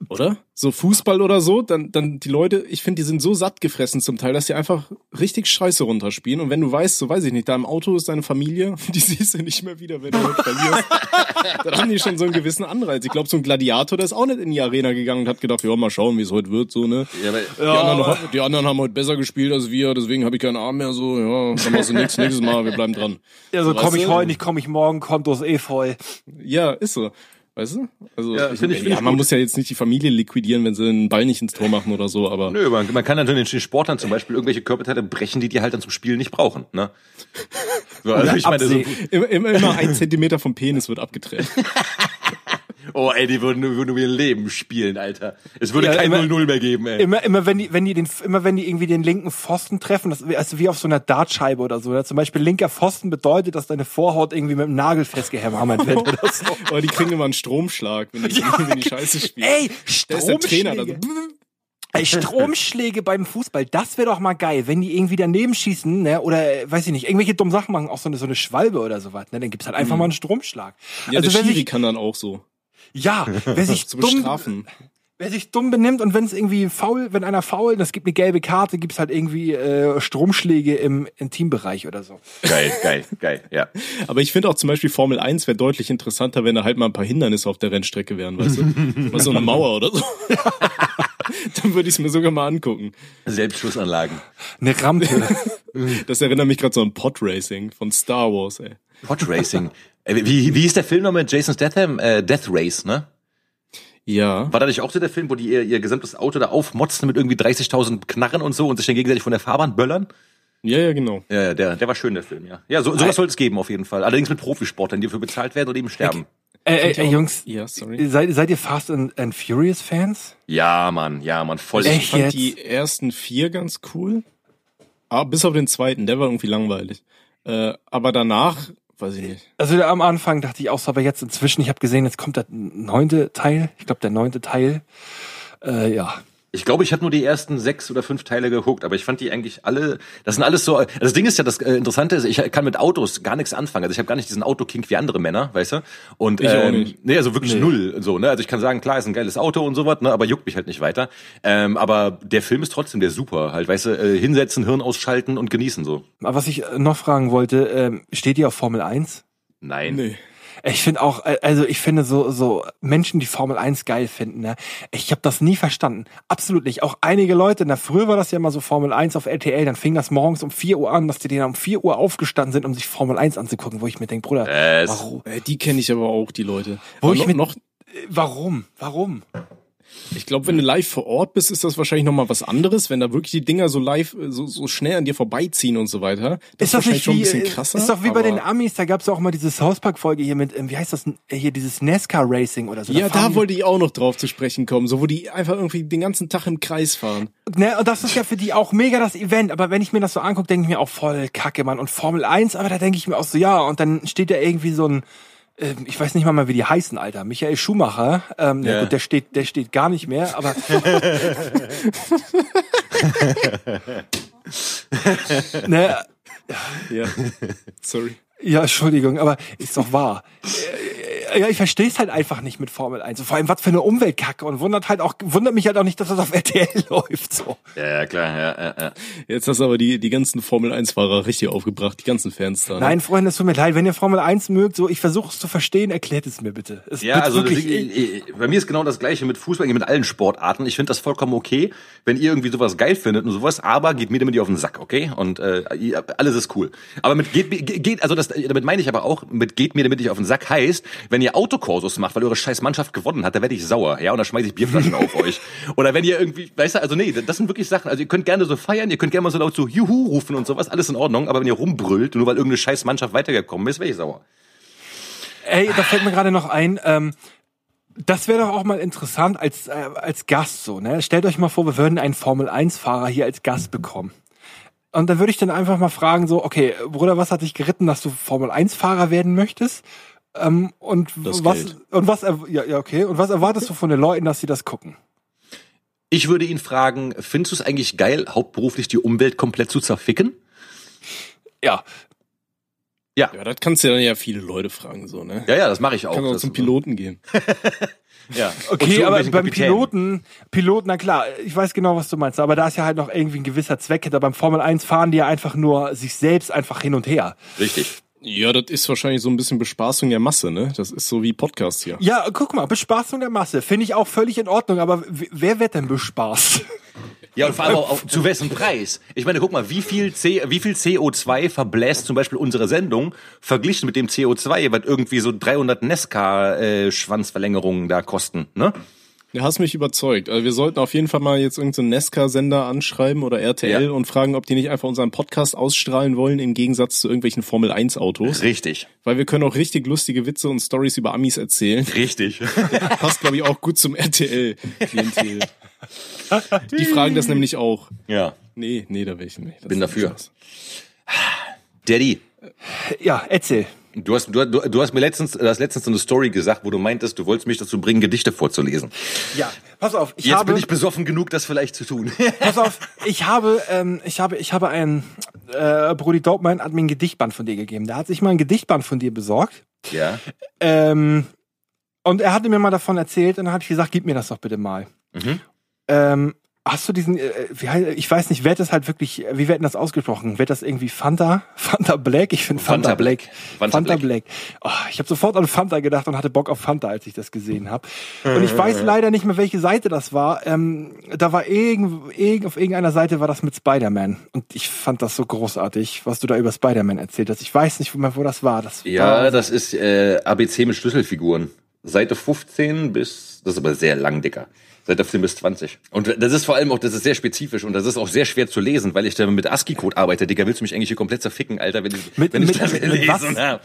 Oder? So Fußball oder so, dann, dann die Leute, ich finde, die sind so satt gefressen zum Teil, dass die einfach richtig Scheiße runterspielen. Und wenn du weißt, so weiß ich nicht, da im Auto ist deine Familie, die siehst du nicht mehr wieder, wenn du halt verlierst. dann haben die schon so einen gewissen Anreiz. Ich glaube, so ein Gladiator, der ist auch nicht in die Arena gegangen und hat gedacht, ja, mal schauen, wie es heute wird, so, ne? Ja, aber, Die, anderen, die anderen haben heute besser gespielt als wir, deswegen habe ich keinen Arm mehr, so, ja, dann machst du nichts, nächstes Mal, wir bleiben dran. Ja, so komme ich heute nicht, komme ich morgen, Konto ist eh voll. Ja, ist so. Weißt du? Also, Ja, ich, find ich- find ja, ich man gut. muss ja jetzt nicht die Familie liquidieren, wenn sie einen Ball nicht ins Tor machen oder so, aber. Nö, man, man kann natürlich den Sportlern zum Beispiel irgendwelche Körperteile brechen, die die halt dann zum Spiel nicht brauchen. Ne? So, also ich meine, so, immer, immer ein Zentimeter vom Penis wird abgetrennt. oh ey, die würden, würden nur ihr Leben spielen, Alter. Es würde Ja, kein immer- 0-0 mehr geben, ey. Immer, immer wenn die, wenn die den, immer wenn die irgendwie den linken Pfosten treffen, das ist also wie auf so einer Dartscheibe oder so. Ja? Zum Beispiel linker Pfosten bedeutet, dass deine Vorhaut irgendwie mit dem Nagel festgehammert wird oder so. Aber die kriegen immer einen Stromschlag, wenn die, wenn die Scheiße spielen. Ey, da ist der Trainer da so. Stromschläge. Ey, Stromschläge beim Fußball, das wäre doch mal geil, wenn die irgendwie daneben schießen, ne, oder weiß ich nicht, irgendwelche dummen Sachen machen, auch so eine, so eine Schwalbe oder sowas, ne, dann gibt's halt einfach mal einen Stromschlag. Ja, also der Schiri sich, kann dann auch so. Ja, wer sich Zu dumm, bestrafen. wer sich dumm benimmt und wenn es irgendwie faul, wenn einer faul, und es gibt eine gelbe Karte, gibt's halt irgendwie äh, Stromschläge im Intimbereich oder so. Geil, geil, geil, ja. Aber ich finde auch zum Beispiel Formel 1 wäre deutlich interessanter, wenn da halt mal ein paar Hindernisse auf der Rennstrecke wären, weißt du? Mal so eine Mauer oder so. Dann würde ich es mir sogar mal angucken. Selbstschussanlagen. Eine Rampe. Das erinnert mich gerade so an Podracing von Star Wars, ey. Podracing. Äh, wie, wie hieß der Film noch mit Jason Statham? Äh, Death Race, ne? Ja. War da nicht auch so der Film, wo die ihr, ihr gesamtes Auto da aufmotzen mit irgendwie 30.000 Knarren und so und sich dann gegenseitig von der Fahrbahn böllern? Ja, ja, genau. Ja, der, der war schön, der Film, ja. Ja, so, sowas soll es geben auf jeden Fall. Allerdings mit Profisportlern, die dafür bezahlt werden und eben sterben. äh, äh, Jungs, Ja, sorry. seid, seid ihr Fast and, and Furious Fans? Ja, Mann, ja, Mann, voll. Ich fand jetzt? die ersten vier ganz cool. Ah, bis auf den zweiten, der war irgendwie langweilig. Äh, aber danach, weiß ich nicht. Also am Anfang dachte ich auch so, aber jetzt inzwischen, ich habe gesehen, jetzt kommt der neunte Teil. Ich glaube, der neunte Teil. Äh, ja. Ich glaube, ich habe nur die ersten sechs oder fünf Teile geguckt, aber ich fand die eigentlich alle, das sind alles so, also das Ding ist ja, das äh, Interessante ist, ich kann mit Autos gar nichts anfangen. Also ich habe gar nicht diesen Autokink wie andere Männer, weißt du? Und Ich auch ähm, nicht. nee, also wirklich null so, ne? Also ich kann sagen, klar, ist ein geiles Auto und sowas, ne, aber juckt mich halt nicht weiter. Ähm, aber der Film ist trotzdem der super, halt, weißt du, äh, hinsetzen, Hirn ausschalten und genießen so. Aber was ich äh, noch fragen wollte, ähm, steht ihr auf Formel 1? Nein. Nee. Ich finde auch, äh, also ich finde so so Menschen, die Formel 1 geil finden, ne? Ich habe das nie verstanden. Absolut nicht. Auch einige Leute, na früher war das ja immer so Formel 1 auf RTL, dann fing das morgens um 4 Uhr an, dass die dann um 4 Uhr aufgestanden sind, um sich Formel 1 anzugucken, wo ich mir denke, Bruder, Es- warum? Äh, die kenne ich aber auch, die Leute. Wo Aber ich noch, mit- noch, Äh, Warum? Warum? Ich glaube, wenn du live vor Ort bist, ist das wahrscheinlich noch mal was anderes, wenn da wirklich die Dinger so live, äh, so, so schnell an dir vorbeiziehen und so weiter. Das Ist doch wahrscheinlich schon ein wie, bisschen äh, krasser. ist doch wie bei den Amis, da gab's ja auch mal diese South Park Folge hier mit, ähm, wie heißt das, äh, hier dieses NASCAR Racing oder so. Ja, da die- wollte ich auch noch drauf zu sprechen kommen, so wo die einfach irgendwie den ganzen Tag im Kreis fahren. Ne, und das ist ja für die auch mega das Event, aber wenn ich mir das so angucke, denke ich mir auch voll kacke, Mann. Und Formel 1, aber da denke ich mir auch so, ja, und dann steht da irgendwie so ein, ich weiß nicht mal wie die heißen, Alter. Michael Schumacher, ähm. Ja. gut, der steht, der steht gar nicht mehr, aber ne, Ja. Sorry. Ja, Entschuldigung, aber ist doch wahr. Äh, Ja, ich verstehe es halt einfach nicht mit Formel 1. Vor allem, was für eine Umweltkacke und wundert halt auch, wundert mich halt auch nicht, dass das auf RTL läuft, so. Ja, ja, klar, ja, ja, ja. Jetzt hast du aber die, die ganzen Formel 1-Fahrer richtig aufgebracht, die ganzen Fans da. ne? Nein, Freunde, es tut mir leid, wenn ihr Formel 1 mögt, so, ich versuche es zu verstehen, erklärt es mir bitte. Es Ja, also wirklich, ich, ich, bei mir ist genau das gleiche mit Fußball, mit allen Sportarten. Ich finde das vollkommen okay, wenn ihr irgendwie sowas geil findet und sowas, aber geht mir damit auf den Sack, okay? Und äh, alles ist cool. Aber mit geht, geht also das damit meine ich aber auch, mit geht mir damit nicht auf den Sack heißt, wenn ihr Autokursus macht, weil eure scheiß Mannschaft gewonnen hat, da werde ich sauer, ja, und dann schmeiße ich Bierflaschen auf euch. Oder wenn ihr irgendwie, weißt du, also nee, das sind wirklich Sachen, also ihr könnt gerne so feiern, ihr könnt gerne mal so laut so Juhu rufen und sowas, alles in Ordnung, aber wenn ihr rumbrüllt, nur weil irgendeine scheiß Mannschaft weitergekommen ist, werde ich sauer. ey, da fällt mir gerade noch ein, ähm, das wäre doch auch mal interessant als, äh, als Gast so, ne? Stellt euch mal vor, wir würden einen Formel 1 Fahrer hier als Gast bekommen. Und dann würde ich dann einfach mal fragen so, okay, Bruder, was hat dich geritten, dass du Formel 1 Fahrer werden möchtest? Ähm, und Das was, Geld. und was, ja, ja, okay. Und was erwartest du von den Leuten, dass sie das gucken? Ich würde ihn fragen, findest du es eigentlich geil, hauptberuflich die Umwelt komplett zu zerficken? Ja, Ja. Ja, das kannst du dann ja viele Leute fragen, so, ne? Ja, ja, das mache ich auch. Kann auch zum Piloten gehen. Ja. Okay, aber beim Kapitänen. Piloten, Piloten, na klar, ich weiß genau, was du meinst, aber da ist ja halt noch irgendwie ein gewisser Zweck hinter. Beim Formel 1 fahren die ja einfach nur sich selbst einfach hin und her. Richtig. Ja, das ist wahrscheinlich so ein bisschen Bespaßung der Masse, ne? Das ist so wie Podcast hier. Ja, guck mal, Bespaßung der Masse finde ich auch völlig in Ordnung, aber wer wird denn bespaßt? Ja, und vor allem auch, auch zu wessen Preis? Ich meine, guck mal, wie viel, C, wie viel CO2 verbläst zum Beispiel unsere Sendung verglichen mit dem CO2, was irgendwie so 300 Nesca-Schwanzverlängerungen da kosten, ne? Du hast mich überzeugt. Also wir sollten auf jeden Fall mal jetzt irgendeinen Nesca-Sender anschreiben oder RTL Ja. und fragen, ob die nicht einfach unseren Podcast ausstrahlen wollen im Gegensatz zu irgendwelchen Formel-1-Autos. Richtig. Weil wir können auch richtig lustige Witze und Stories über Amis erzählen. Richtig. Passt, glaube ich, auch gut zum RTL-Klientel. Die fragen das nämlich auch. ja. Nee, nee, da will ich nicht. Das Bin dafür. Spaß. Daddy, Ja, erzähl. Du hast, du, du, du hast mir letztens, du hast letztens so eine Story gesagt, wo du meintest, du wolltest mich dazu bringen, Gedichte vorzulesen. Ja, pass auf, ich Jetzt habe, bin ich besoffen genug, das vielleicht zu tun. pass auf, ich habe, ähm, ich habe, ich habe einen, äh, Brody Dopeman hat mir ein Gedichtband von dir gegeben. Der hat sich mal ein Gedichtband von dir besorgt. ja. Ähm, und er hatte mir mal davon erzählt und dann habe ich gesagt, gib mir das doch bitte mal. Mhm. Ähm, hast du diesen, äh, wie heißt, ich weiß nicht, wird das halt wirklich, wie wird denn das ausgesprochen? Wird das irgendwie Fanta? Fanta Black? Ich finde Fanta, Fanta Black. Fanta, Fanta Black. Oh, ich habe sofort an Fanta gedacht und hatte Bock auf Fanta, als ich das gesehen habe. Und ich weiß leider nicht mehr, welche Seite das war. Ähm, da war irgend, irgend, auf irgendeiner Seite war das mit Spider-Man. Und ich fand das so großartig, was du da über Spider-Man erzählt hast. Ich weiß nicht mehr, wo das war. Das Ja, war, das ist äh, ABC mit Schlüsselfiguren. Seite 15 bis, das ist aber sehr lang, dicker. Seite 15 bis 20. Und das ist vor allem auch, das ist sehr spezifisch und das ist auch sehr schwer zu lesen, weil ich da mit ASCII-Code arbeite. Digga, willst du mich eigentlich hier komplett zerficken, Alter, wenn ich, Mit- wenn ich mit- das mit gelesen was?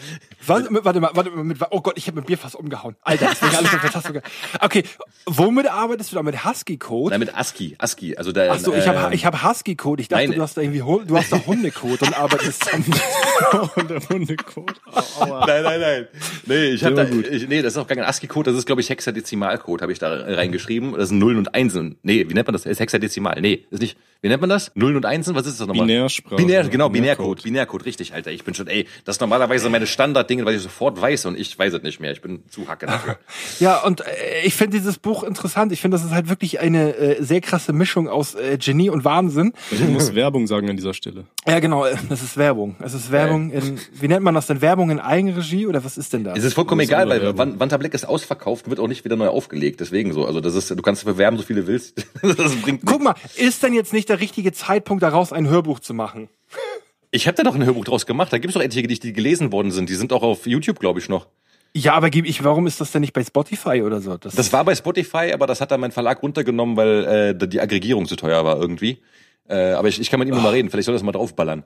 Warte, mit- warte mal, warte mal, mit, oh Gott, ich habe mit Bier fast umgehauen. Alter, das wäre alles auf der Taste. Okay, womit arbeitest du da? Mit Husky-Code? Nein, mit ASCII, ASCII, also da. Ach so, ich habe ähm, ich hab Husky-Code. Ich dachte, nein. du hast da irgendwie, du hast da Hundecode und arbeitest der Hundekot. Au, aua. Nein, nein, nein. Nee, ich habe Der da, ich, nee, das ist auch gar kein ASCII-Code, das ist, glaube ich, Hexadezimalcode, habe ich da reingeschrieben. Das sind Nullen und Einsen. Nee, wie nennt man das? Ist Hexadezimal. Nee, ist nicht, wie nennt man das? Nullen und Einsen? Was ist das nochmal? Binärsprache. Binär, genau, Binärcode. Binärcode. Binärcode, richtig, Alter. Ich bin schon, ey, das ist normalerweise meine Standarddinge, weil ich sofort weiß und ich weiß es nicht mehr. Ich bin zu hacke dafür. Ja, und äh, ich finde dieses Buch interessant. Ich finde, das ist halt wirklich eine äh, sehr krasse Mischung aus äh, Genie und Wahnsinn. Ich muss Werbung sagen an dieser Stelle. Ja, genau, äh, das ist Werbung. Es ist Werbung in, wie nennt man das denn? Werbung in Eigenregie oder was ist denn das? Es ist vollkommen egal, weil Werbung. Wan- Wanta Black ist ausverkauft, wird auch nicht wieder neu aufgelegt. Deswegen so. Also das ist, du kannst bewerben, so viele willst. das bringt Guck mal, ist denn jetzt nicht der richtige Zeitpunkt, daraus ein Hörbuch zu machen? Ich habe da noch ein Hörbuch draus gemacht. Da gibt's doch etliche, die, die gelesen worden sind. Die sind auch auf YouTube, glaube ich, noch. Ja, aber ich, warum ist das denn nicht bei Spotify oder so? Das war bei Spotify, aber das hat dann mein Verlag runtergenommen, weil äh, die Aggregierung zu teuer war irgendwie. Äh, aber ich, ich kann mit ihm noch mal reden. Vielleicht soll das mal draufballern.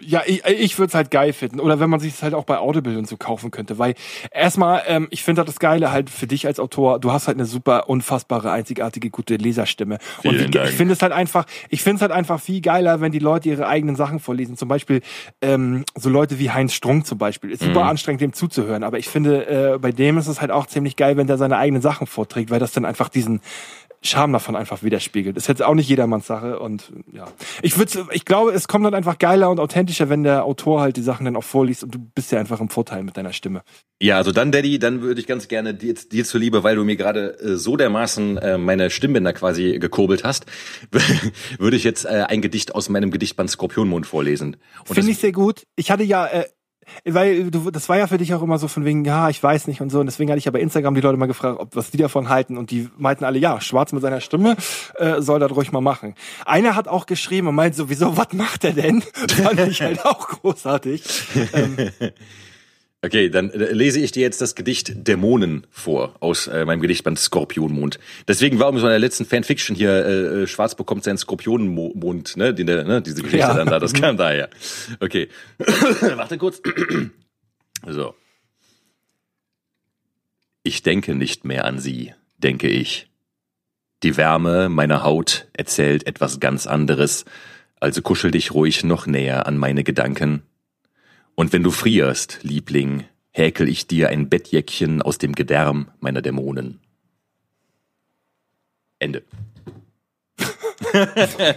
Ja, ich, ich würde es halt geil finden. Oder wenn man sich es halt auch bei Audible und so kaufen könnte. Weil erstmal, ähm, ich finde halt das Geile halt für dich als Autor, du hast halt eine super, unfassbare, einzigartige, gute Leserstimme. und Vielen wie, Dank. ich finde es halt einfach, ich finde es halt einfach viel geiler, wenn die Leute ihre eigenen Sachen vorlesen. Zum Beispiel ähm, so Leute wie Heinz Strunk zum Beispiel. Ist Mhm. super anstrengend, dem zuzuhören. Aber ich finde, äh, bei dem ist es halt auch ziemlich geil, wenn der seine eigenen Sachen vorträgt, weil das dann einfach diesen Charme davon einfach widerspiegelt. Ist jetzt auch nicht jedermanns Sache und ja. Ich würde, ich glaube, es kommt dann einfach geiler und authentischer, wenn der Autor halt die Sachen dann auch vorliest und du bist ja einfach im Vorteil mit deiner Stimme. Ja, also dann, Daddy, dann würde ich ganz gerne dir, dir zuliebe, weil du mir gerade äh, so dermaßen äh, meine Stimmbänder quasi gekurbelt hast, würde ich jetzt äh, ein Gedicht aus meinem Gedichtband Skorpionmond vorlesen. Finde ich sehr gut. Ich hatte ja, äh, weil du, das war ja für dich auch immer so von wegen, ja, ich weiß nicht und so. Und deswegen hatte ich ja bei Instagram die Leute mal gefragt, ob was die davon halten. Und die meinten alle, ja, Schwarz mit seiner Stimme äh, soll das ruhig mal machen. Einer hat auch geschrieben und meint sowieso, was macht er denn? Fand ich halt auch großartig. Ähm, Okay, dann äh, lese ich dir jetzt das Gedicht Dämonen vor aus äh, meinem Gedichtband Skorpionmond. Deswegen war so in der letzten Fanfiction hier äh, äh, Schwarz bekommt seinen Skorpionmond, ne, die, ne, diese Geschichte Ja. dann da, das kam daher. Okay, warte kurz. so. Ich denke nicht mehr an sie, denke ich. Die Wärme meiner Haut erzählt etwas ganz anderes, also kuschel dich ruhig noch näher an meine Gedanken. Und wenn du frierst, Liebling, häkel ich dir ein Bettjäckchen aus dem Gedärm meiner Dämonen. Ende. ja,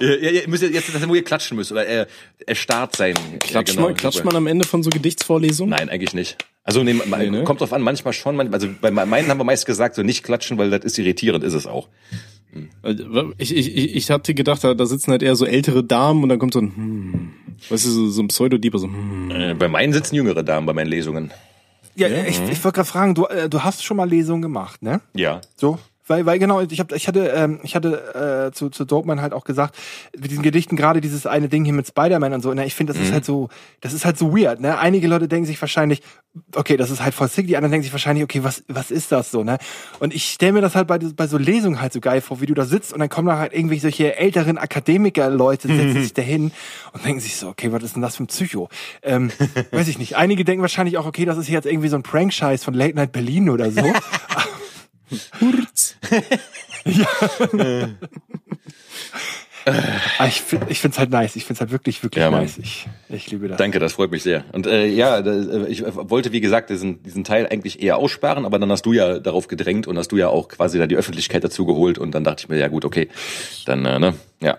ja, ihr müsst jetzt, dass ihr nur klatschen müsst oder er, erstarrt sein. Klatscht, Ja, genau. man, klatscht man am Ende von so Gedichtsvorlesungen? Nein, eigentlich nicht. Also nee, Nee, ne? kommt drauf an, manchmal schon, man- also bei meinen haben wir meist gesagt, so nicht klatschen, weil das ist irritierend, ist es auch. Also, Ich, ich, ich hatte gedacht, da, da sitzen halt eher so ältere Damen und dann kommt so ein, hm, weißt du, so, so ein Pseudodieber, so, hm. Äh, bei meinen sitzen jüngere Damen bei meinen Lesungen. ja, ich, ich wollte gerade fragen, du, äh, du hast schon mal Lesungen gemacht, ne? Ja. So, weil, weil genau, ich hab, ich hatte, ähm, ich hatte äh, zu, zu Dopeman halt auch gesagt, mit diesen Gedichten gerade dieses eine Ding hier mit Spider-Man und so, ne, ich finde, das ist halt so, das ist halt so weird, ne? Einige Leute denken sich wahrscheinlich, okay, das ist halt voll sick, die anderen denken sich wahrscheinlich, okay, was, was ist das so, ne? Und ich stelle mir das halt bei, bei so Lesungen halt so geil vor, wie du da sitzt und dann kommen da halt irgendwie solche älteren Akademiker-Leute, setzen sich da hin und denken sich so, okay, was ist denn das für ein Psycho? Ähm, weiß ich nicht. Einige denken wahrscheinlich auch, okay, das ist jetzt irgendwie so ein Prank-Scheiß von Late Night Berlin oder so. Ah, ich finde ich find's halt nice. Ich find's halt wirklich, wirklich Ja, nice. Ich, ich liebe das. Danke, das freut mich sehr. Und äh, ja, äh, ich wollte, wie gesagt, diesen, diesen Teil eigentlich eher aussparen, aber dann hast du ja darauf gedrängt und hast du ja auch quasi da die Öffentlichkeit dazu geholt und dann dachte ich mir, ja gut, okay, dann, äh, ne, ja,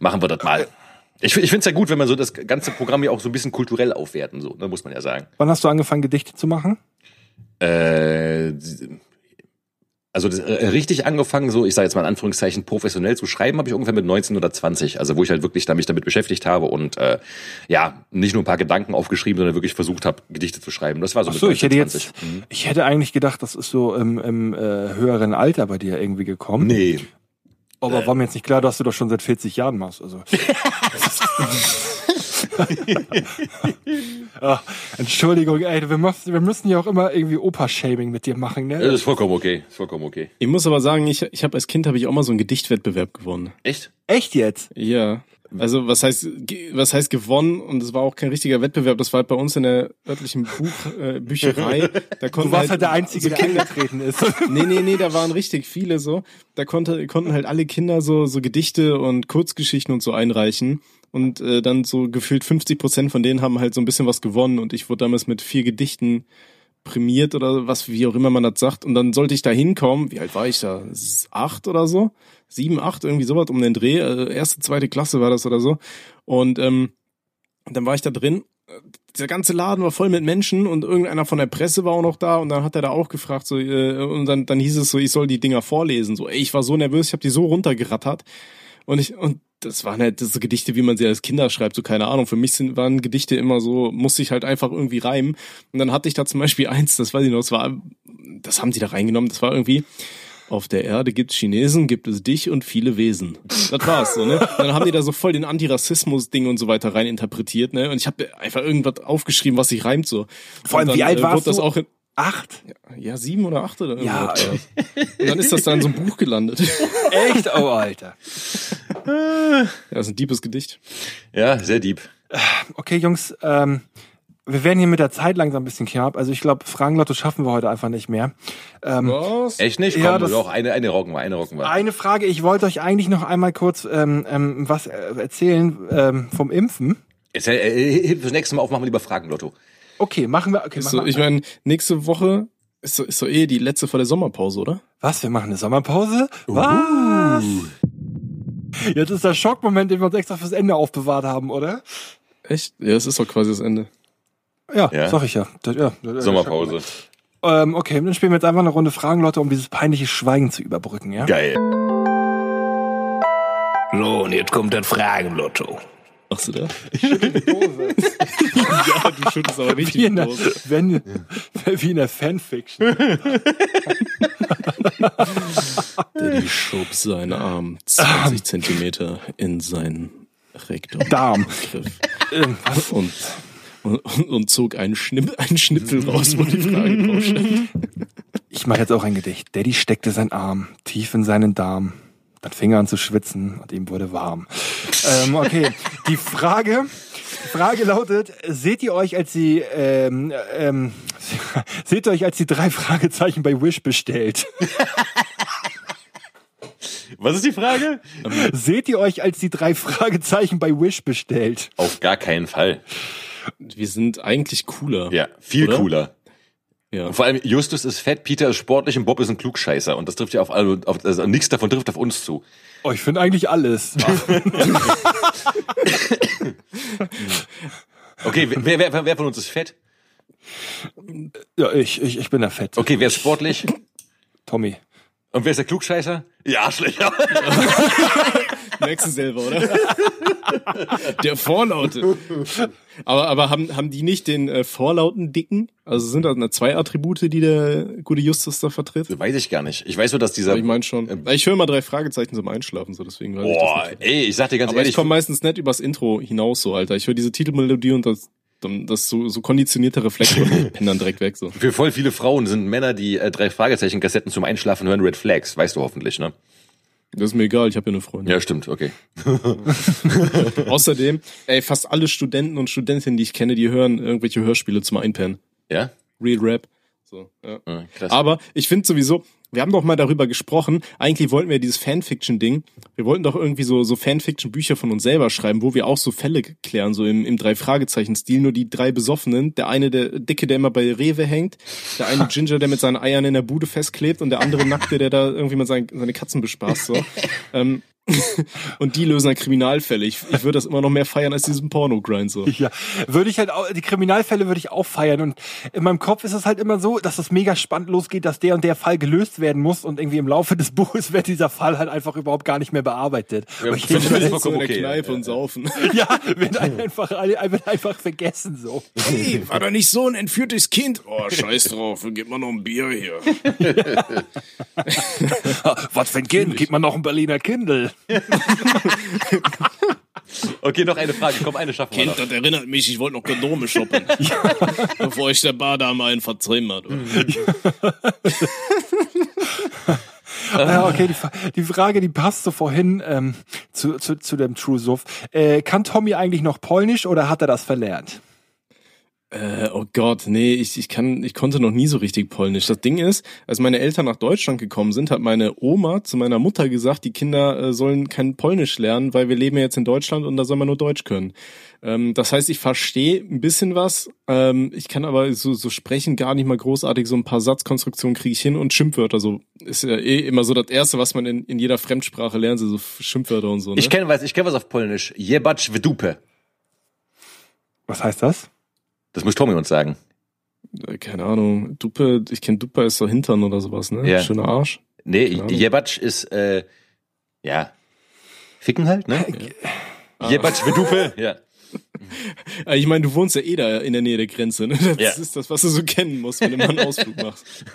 machen wir das mal. Ich, ich finde es ja gut, wenn man so das ganze Programm ja auch so ein bisschen kulturell aufwerten, so, ne, muss man ja sagen. Wann hast du angefangen, Gedichte zu machen? Äh, also das, äh, richtig angefangen, so ich sage jetzt mal in Anführungszeichen professionell zu schreiben, habe ich ungefähr mit 19 oder 20, also wo ich halt wirklich da mich damit beschäftigt habe und äh, ja nicht nur ein paar Gedanken aufgeschrieben, sondern wirklich versucht habe Gedichte zu schreiben. Das war so Ach mit so, ich 19, hätte 20. jetzt, ich hätte eigentlich gedacht, das ist so im, im äh, höheren Alter bei dir irgendwie gekommen. Nee, Aber war mir jetzt nicht klar, dass du das schon seit 40 Jahren machst. Also. Ach, Entschuldigung, ey, wir müssen, wir müssen ja auch immer irgendwie Opa-Shaming mit dir machen, das ne? ist vollkommen okay, ist vollkommen okay. Ich muss aber sagen, ich, ich habe als Kind habe ich auch mal so einen Gedichtwettbewerb gewonnen. Echt? Echt jetzt? Ja. Also was heißt was heißt gewonnen und es war auch kein richtiger Wettbewerb, das war halt bei uns in der örtlichen Buch äh, Bücherei. Da Du konnten warst halt der Einzige, so der angetreten ist. Nee, nee, nee, da waren richtig viele so. Da konnte, konnten halt alle Kinder so, so Gedichte und Kurzgeschichten und so einreichen. Und äh, dann so gefühlt 50 Prozent von denen haben halt so ein bisschen was gewonnen. Und ich wurde damals mit vier Gedichten prämiert oder was, wie auch immer man das sagt. Und dann sollte ich da hinkommen. Wie alt war ich da? Acht oder so? Sieben, acht, irgendwie sowas um den Dreh. Äh, erste, zweite Klasse war das oder so. Und ähm, dann war ich da drin. Der ganze Laden war voll mit Menschen und irgendeiner von der Presse war auch noch da und dann hat er da auch gefragt so äh, und dann dann hieß es so ich soll die Dinger vorlesen so ey ich war so nervös ich habe die so runtergerattert und ich und das waren halt so Gedichte wie man sie als Kinder schreibt so keine Ahnung für mich sind waren Gedichte immer so musste ich halt einfach irgendwie reimen und dann hatte ich da zum Beispiel eins das weiß ich noch das war das haben die da reingenommen das war irgendwie auf der Erde gibt's Chinesen, gibt es dich und viele Wesen. Das war's so, ne? Dann haben die da so voll den Antirassismus-Ding und so weiter rein interpretiert, ne? Und ich habe einfach irgendwas aufgeschrieben, was sich reimt so. Vor allem, Und wie alt warst wurde das du? auch in, Acht? ja, sieben oder acht oder Ja, irgendwas, ja. Und dann ist das da in so einem Buch gelandet. Echt? Oh, Alter. Ja, das ist ein deepes Gedicht. Ja, sehr deep. Okay, Jungs, ähm, wir werden hier mit der Zeit langsam ein bisschen knapp. Also ich glaube, Fragenlotto schaffen wir heute einfach nicht mehr. Ähm, Was? Echt nicht? Komm, Ja, das- doch, eine, eine rocken wir, eine rocken wir. Eine Frage, ich wollte euch eigentlich noch einmal kurz ähm, ähm, was äh, erzählen ähm, vom Impfen. Jetzt, äh, äh, fürs nächste Mal aufmachen wir lieber Fragenlotto. Okay, machen wir. Okay, machen so, wir. ich meine, nächste Woche ist so, ist so eh die letzte vor der Sommerpause, oder? was? Wir machen eine Sommerpause? Was? Jetzt ist der Schockmoment, den wir uns extra fürs Ende aufbewahrt haben, oder? Echt? Ja, es ist doch quasi das Ende. Ja, Ja. sag ich ja. Das, ja das- Sommerpause. Ähm, okay, dann spielen wir jetzt einfach eine Runde Fragenlotte, um dieses peinliche Schweigen zu überbrücken, ja? Geil. So, und jetzt kommt das Fragenlotto. Machst du da? ja, du schüttelst aber richtig Wie in der, Dose. wenn, wie in der Fanfiction. Daddy schob seinen Arm 20 Zentimeter in seinen Rektum. Darm. Und, und, und zog einen, Schnipp, einen Schnipfel raus, wo die Frage draufsteht. Ich mache jetzt auch ein Gedicht. Daddy steckte seinen Arm tief in seinen Darm. Dann fing er an zu schwitzen und ihm wurde warm. ähm, okay, die Frage, die Frage lautet, seht ihr euch als die, ähm, ähm, seht ihr euch als die drei Fragezeichen bei Wish bestellt? Was ist die Frage? seht ihr euch als die drei Fragezeichen bei Wish bestellt? Auf gar keinen Fall. Wir sind eigentlich cooler. Ja, viel Oder? cooler. Ja. Und vor allem Justus ist fett, Peter ist sportlich und Bob ist ein Klugscheißer. Und das trifft ja auf alle, auf, also nichts davon trifft auf uns zu. Oh, ich finde eigentlich alles. Okay, wer, wer, wer von uns ist fett? ja, ich, ich, ich bin der Fett. Okay, wer ist sportlich? Tommy. Und wer ist der Klugscheißer? Ja, Arschlöcher. Merkst du selber, oder? Der Vorlaute. Aber, aber haben, haben die nicht den äh, vorlauten Dicken? Also sind das zwei Attribute, die der gute Justus da vertritt? Weiß ich gar nicht. Ich weiß nur, dass dieser. Aber ich meine schon. Ich höre mal drei Fragezeichen zum Einschlafen, so deswegen weiß ich Boah, nicht. ey, ich sag dir ganz Aber ehrlich. ich komme meistens nicht übers Intro hinaus, so, Alter. Ich höre diese Titelmelodie und das, dann- das so, so konditionierte Reflexe und ich penn dann direkt weg, so. Für voll viele Frauen sind Männer, die äh, drei Fragezeichen-Kassetten zum Einschlafen hören, Red Flags. Weißt du hoffentlich, ne? Das ist mir egal, ich habe ja eine Freundin. Ja, stimmt, okay. Außerdem, ey, fast alle Studenten und Studentinnen, die ich kenne, die hören irgendwelche Hörspiele zum Einpennen. Ja? Real Rap. So, ja. ja krass. Aber ich finde sowieso, wir haben doch mal darüber gesprochen. Eigentlich wollten wir dieses Fanfiction-Ding. Wir wollten doch irgendwie so, so Fanfiction-Bücher von uns selber schreiben, wo wir auch so Fälle klären, so im, im Drei-Fragezeichen-Stil. Nur die drei Besoffenen. Der eine, der Dicke, der immer bei Rewe hängt. Der eine Ginger, der mit seinen Eiern in der Bude festklebt. Und der andere Nackte, der da irgendwie mal seine, seine Katzen bespaßt, so. ähm, und die lösen dann Kriminalfälle. Ich, ich würde das immer noch mehr feiern als diesen Porno-Grind, so. Ja, würde ich halt auch, die Kriminalfälle würde ich auch feiern und in meinem Kopf ist es halt immer so, dass es mega spannend losgeht, dass der und der Fall gelöst werden muss und irgendwie im Laufe des Buches wird dieser Fall halt einfach überhaupt gar nicht mehr bearbeitet. Ja, Und ich finde denke, vollkommen so in der okay, Kneipe ja, und saufen. ja, wird einfach, wird einfach vergessen so. Hey, war da nicht so ein entführtes Kind? Oh, scheiß drauf, gib mal noch ein Bier hier. Was für ein Kind? Gibt man noch ein Berliner Kindle? Okay, noch eine Frage. Komm, eine schaffen wir Kind, das erinnert mich, ich wollte noch Kondome shoppen. Bevor ich der Badame einen vertrieben hat. Ja, okay, die, die Frage, die passt so vorhin ähm, zu, zu, zu dem True Suff. Äh, kann Tommy eigentlich noch Polnisch oder hat er das verlernt? Äh, oh Gott, nee, ich, ich kann, ich konnte noch nie so richtig Polnisch. Das Ding ist, als meine Eltern nach Deutschland gekommen sind, hat meine Oma zu meiner Mutter gesagt, die Kinder äh, sollen kein Polnisch lernen, weil wir leben ja jetzt in Deutschland und da soll man nur Deutsch können. Ähm, das heißt, ich verstehe ein bisschen was, ähm, ich kann aber so, so sprechen gar nicht mal großartig, so ein paar Satzkonstruktionen kriege ich hin und Schimpfwörter, so ist ja eh immer so das Erste, was man in, in jeder Fremdsprache lernt, so Schimpfwörter und so. Ne? Ich kenne was, ich kenne was auf Polnisch. Jebacz w dupę. Was heißt das? Das muss Tommy uns sagen. Äh, Keine Ahnung, Duppe, ich kenne Duppe ist so Hintern oder sowas, ne? Ja. Schöner Arsch. Nee. Jebacz ist, äh, ja, ficken halt, ne? Jebacz w dupę, ja. Äh, Ich meine, du wohnst ja eh da in der Nähe der Grenze. Ne? Das Ja. ist das, was du so kennen musst, wenn du mal einen Ausflug machst.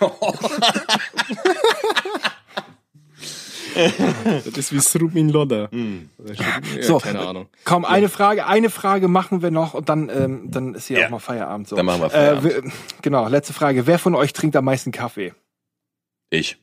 das ist wie Srubin Loda. Ja, So. keine Ahnung. Komm, eine Frage, eine Frage machen wir noch und dann, ähm, dann ist hier Ja. auch mal Feierabend. So. Dann machen wir Feierabend. Äh, genau, letzte Frage. Wer von euch trinkt am meisten Kaffee? Ich.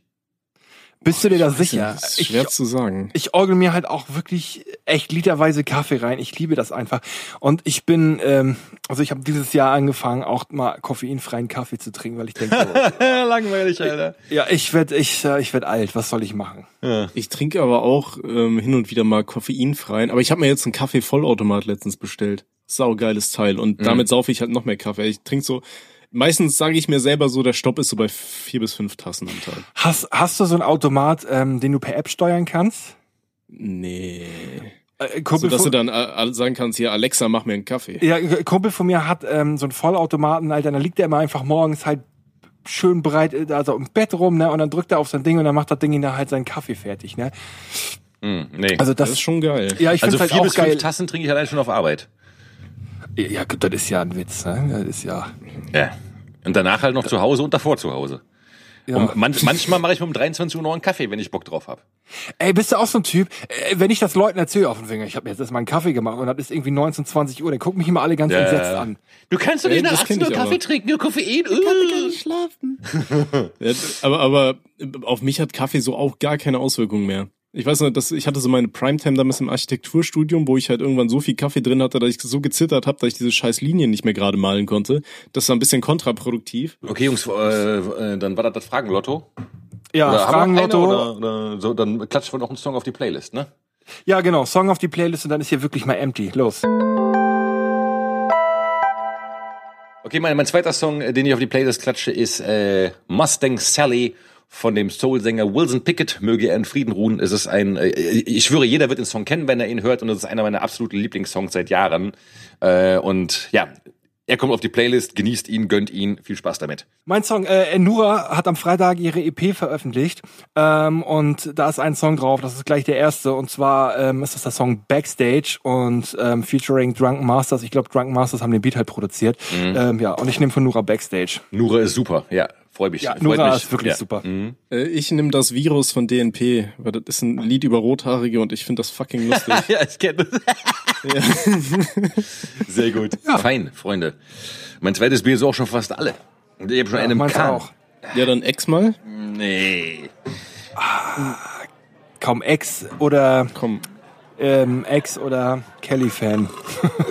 Bist du dir da sicher? Das ist Ich, schwer zu sagen. ich orgel mir halt auch wirklich echt literweise Kaffee rein. Ich liebe das einfach. Und ich bin, ähm, also ich habe dieses Jahr angefangen, auch mal koffeinfreien Kaffee zu trinken, weil ich denke, so, Langweilig, Alter. ja, ich werd, ich, äh, ich werd alt. Was soll ich machen? Ich trinke aber auch ähm, hin und wieder mal koffeinfreien. Aber ich habe mir jetzt einen Kaffee-Vollautomat letztens bestellt. Saugeiles Teil. Und damit saufe ich halt noch mehr Kaffee. Ich trinke so, meistens sage ich mir selber so, der Stopp ist so bei vier bis fünf Tassen am Tag. Hast, hast du so einen Automat, ähm, den du per App steuern kannst? Nee. Äh, So, Kumpel dass du dann äh, sagen kannst, hier, Alexa, mach mir einen Kaffee. ja, ein Kumpel von mir hat ähm, so einen Vollautomaten, Alter, dann liegt er immer einfach morgens halt schön breit, äh, also im Bett rum, ne, und dann drückt er auf sein Ding und dann macht das Ding ihn da halt seinen Kaffee fertig, ne. Hm, nee. Also Das das, ist schon geil. ja, ich also finde halt vier auch bis fünf geil. Tassen trinke ich allein schon auf Arbeit. Ja, gut, das ist ja ein Witz, ne? Das ist ja. Ja. Und danach halt noch zu Hause und davor zu Hause. ja. Und man, manchmal mache ich mir um 23 Uhr noch einen Kaffee, wenn ich Bock drauf habe. Ey, bist du auch so ein Typ, äh, wenn ich das Leuten erzähle auf den Finger, ich habe mir jetzt erstmal einen Kaffee gemacht und das ist irgendwie 19, 20 Uhr, dann gucken mich immer alle ganz entsetzt an. Du kannst doch Ja, nicht nach das 18 kenn Uhr ich Kaffee aber. trinken, nur Koffein. Uh. Ja, aber, aber auf mich hat Kaffee so auch gar keine Auswirkungen mehr. Ich weiß noch, dass ich hatte so meine Primetime damals im Architekturstudium, wo ich halt irgendwann so viel Kaffee drin hatte, dass ich so gezittert habe, dass ich diese scheiß Linien nicht mehr gerade malen konnte. Das war ein bisschen kontraproduktiv. Okay, Jungs, äh, äh, dann war das das Fragenlotto. Ja, Oder Fragenlotto. Oder, oder so, dann klatschen wir noch einen Song auf die Playlist, ne? Ja, genau, Song auf die Playlist und dann ist hier wirklich mal empty. Los. Okay, mein, mein zweiter Song, äh, den ich auf die Playlist klatsche, ist äh, Mustang Sally von dem Soul-Sänger Wilson Pickett. Möge er in Frieden ruhen. Es ist ein, äh, ich schwöre, jeder wird den Song kennen, wenn er ihn hört. Und es ist einer meiner absoluten Lieblingssongs seit Jahren. Äh, und ja, er kommt auf die Playlist, genießt ihn, gönnt ihn. Viel Spaß damit. Mein Song, äh, Nura hat am Freitag ihre EP veröffentlicht ähm, und da ist ein Song drauf, das ist gleich der erste und zwar ähm, ist das der Song Backstage und ähm, featuring Drunken Masters. Ich glaube, Drunken Masters haben den Beat halt produziert. Ähm, ja, und ich nehme von Nura Backstage. Nura ist super, ja. Freue mich. Ja, freut Nura mich. ist wirklich ja. super. Äh, ich nehme das Virus von DNP, weil das ist ein Lied über Rothaarige und ich finde das fucking lustig. ja, ich kenne das. Sehr gut. Fein, Freunde. Mein zweites Bier ist auch schon fast alle. Und ich habe schon einen im Meins Kahn. auch. ja, dann ex mal. Nee. Kaum Ex oder Komm. Ähm, Ex- oder Kelly-Fan.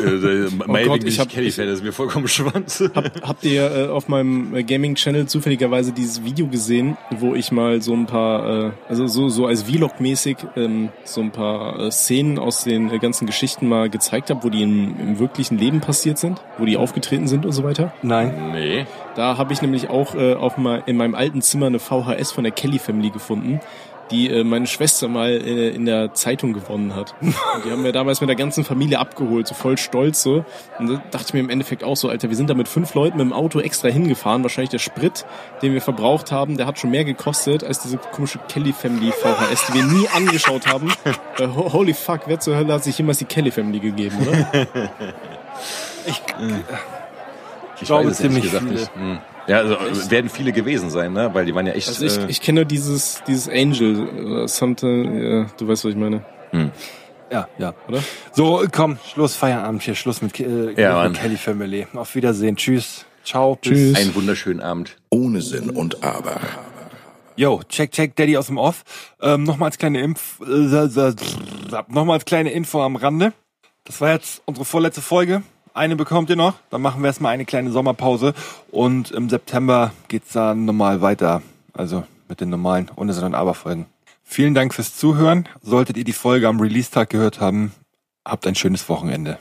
Äh, äh, Gott, bin ich hab- Kelly-Fan, das ist mir vollkommen schwanz. Habt ihr äh, auf meinem Gaming-Channel zufälligerweise dieses Video gesehen, wo ich mal so ein paar, äh, also so, so als Vlog-mäßig ähm, so ein paar äh, Szenen aus den äh, ganzen Geschichten mal gezeigt habe, wo die im, im wirklichen Leben passiert sind, wo die aufgetreten sind und so weiter? Nein. Nee. Da habe ich nämlich auch äh, auf mal in meinem alten Zimmer eine VHS von der Kelly Family gefunden, die äh, meine Schwester mal äh, in der Zeitung gewonnen hat. Und die haben wir damals mit der ganzen Familie abgeholt, so voll stolz so. Und da dachte ich mir im Endeffekt auch so, Alter, wir sind da mit fünf Leuten mit dem Auto extra hingefahren. Wahrscheinlich der Sprit, den wir verbraucht haben, der hat schon mehr gekostet als diese komische Kelly Family VHS, die wir nie angeschaut haben. Äh, ho- holy fuck, wer zur Hölle hat sich jemals die Kelly Family gegeben, oder? Ich, Ich glaube, weiß es ehrlich ziemlich gesagt viele. nicht. Hm. Ja, also äh, werden viele gewesen sein, ne? Weil die waren ja echt. Also ich, äh, ich kenne nur dieses, dieses Angel, äh, something, ja, du weißt, was ich meine. ja, ja. Oder? So, komm, Schluss, Feierabend hier. Schluss mit, äh, Ja, mit Kelly Family. Auf Wiedersehen. Tschüss. Ciao. Tschüss. einen wunderschönen Abend. Ohne Sinn und Aber. Yo, check, check, Daddy aus dem Off. Ähm, nochmal als kleine Impf, äh, nochmal als kleine Info am Rande. Das war jetzt unsere vorletzte Folge. Eine bekommt ihr noch. Dann machen wir erstmal eine kleine Sommerpause. Und im September geht's dann normal weiter. Also mit den normalen Ohne und Aber Folgen. Vielen Dank fürs Zuhören. Solltet ihr die Folge am Release-Tag gehört haben, habt ein schönes Wochenende.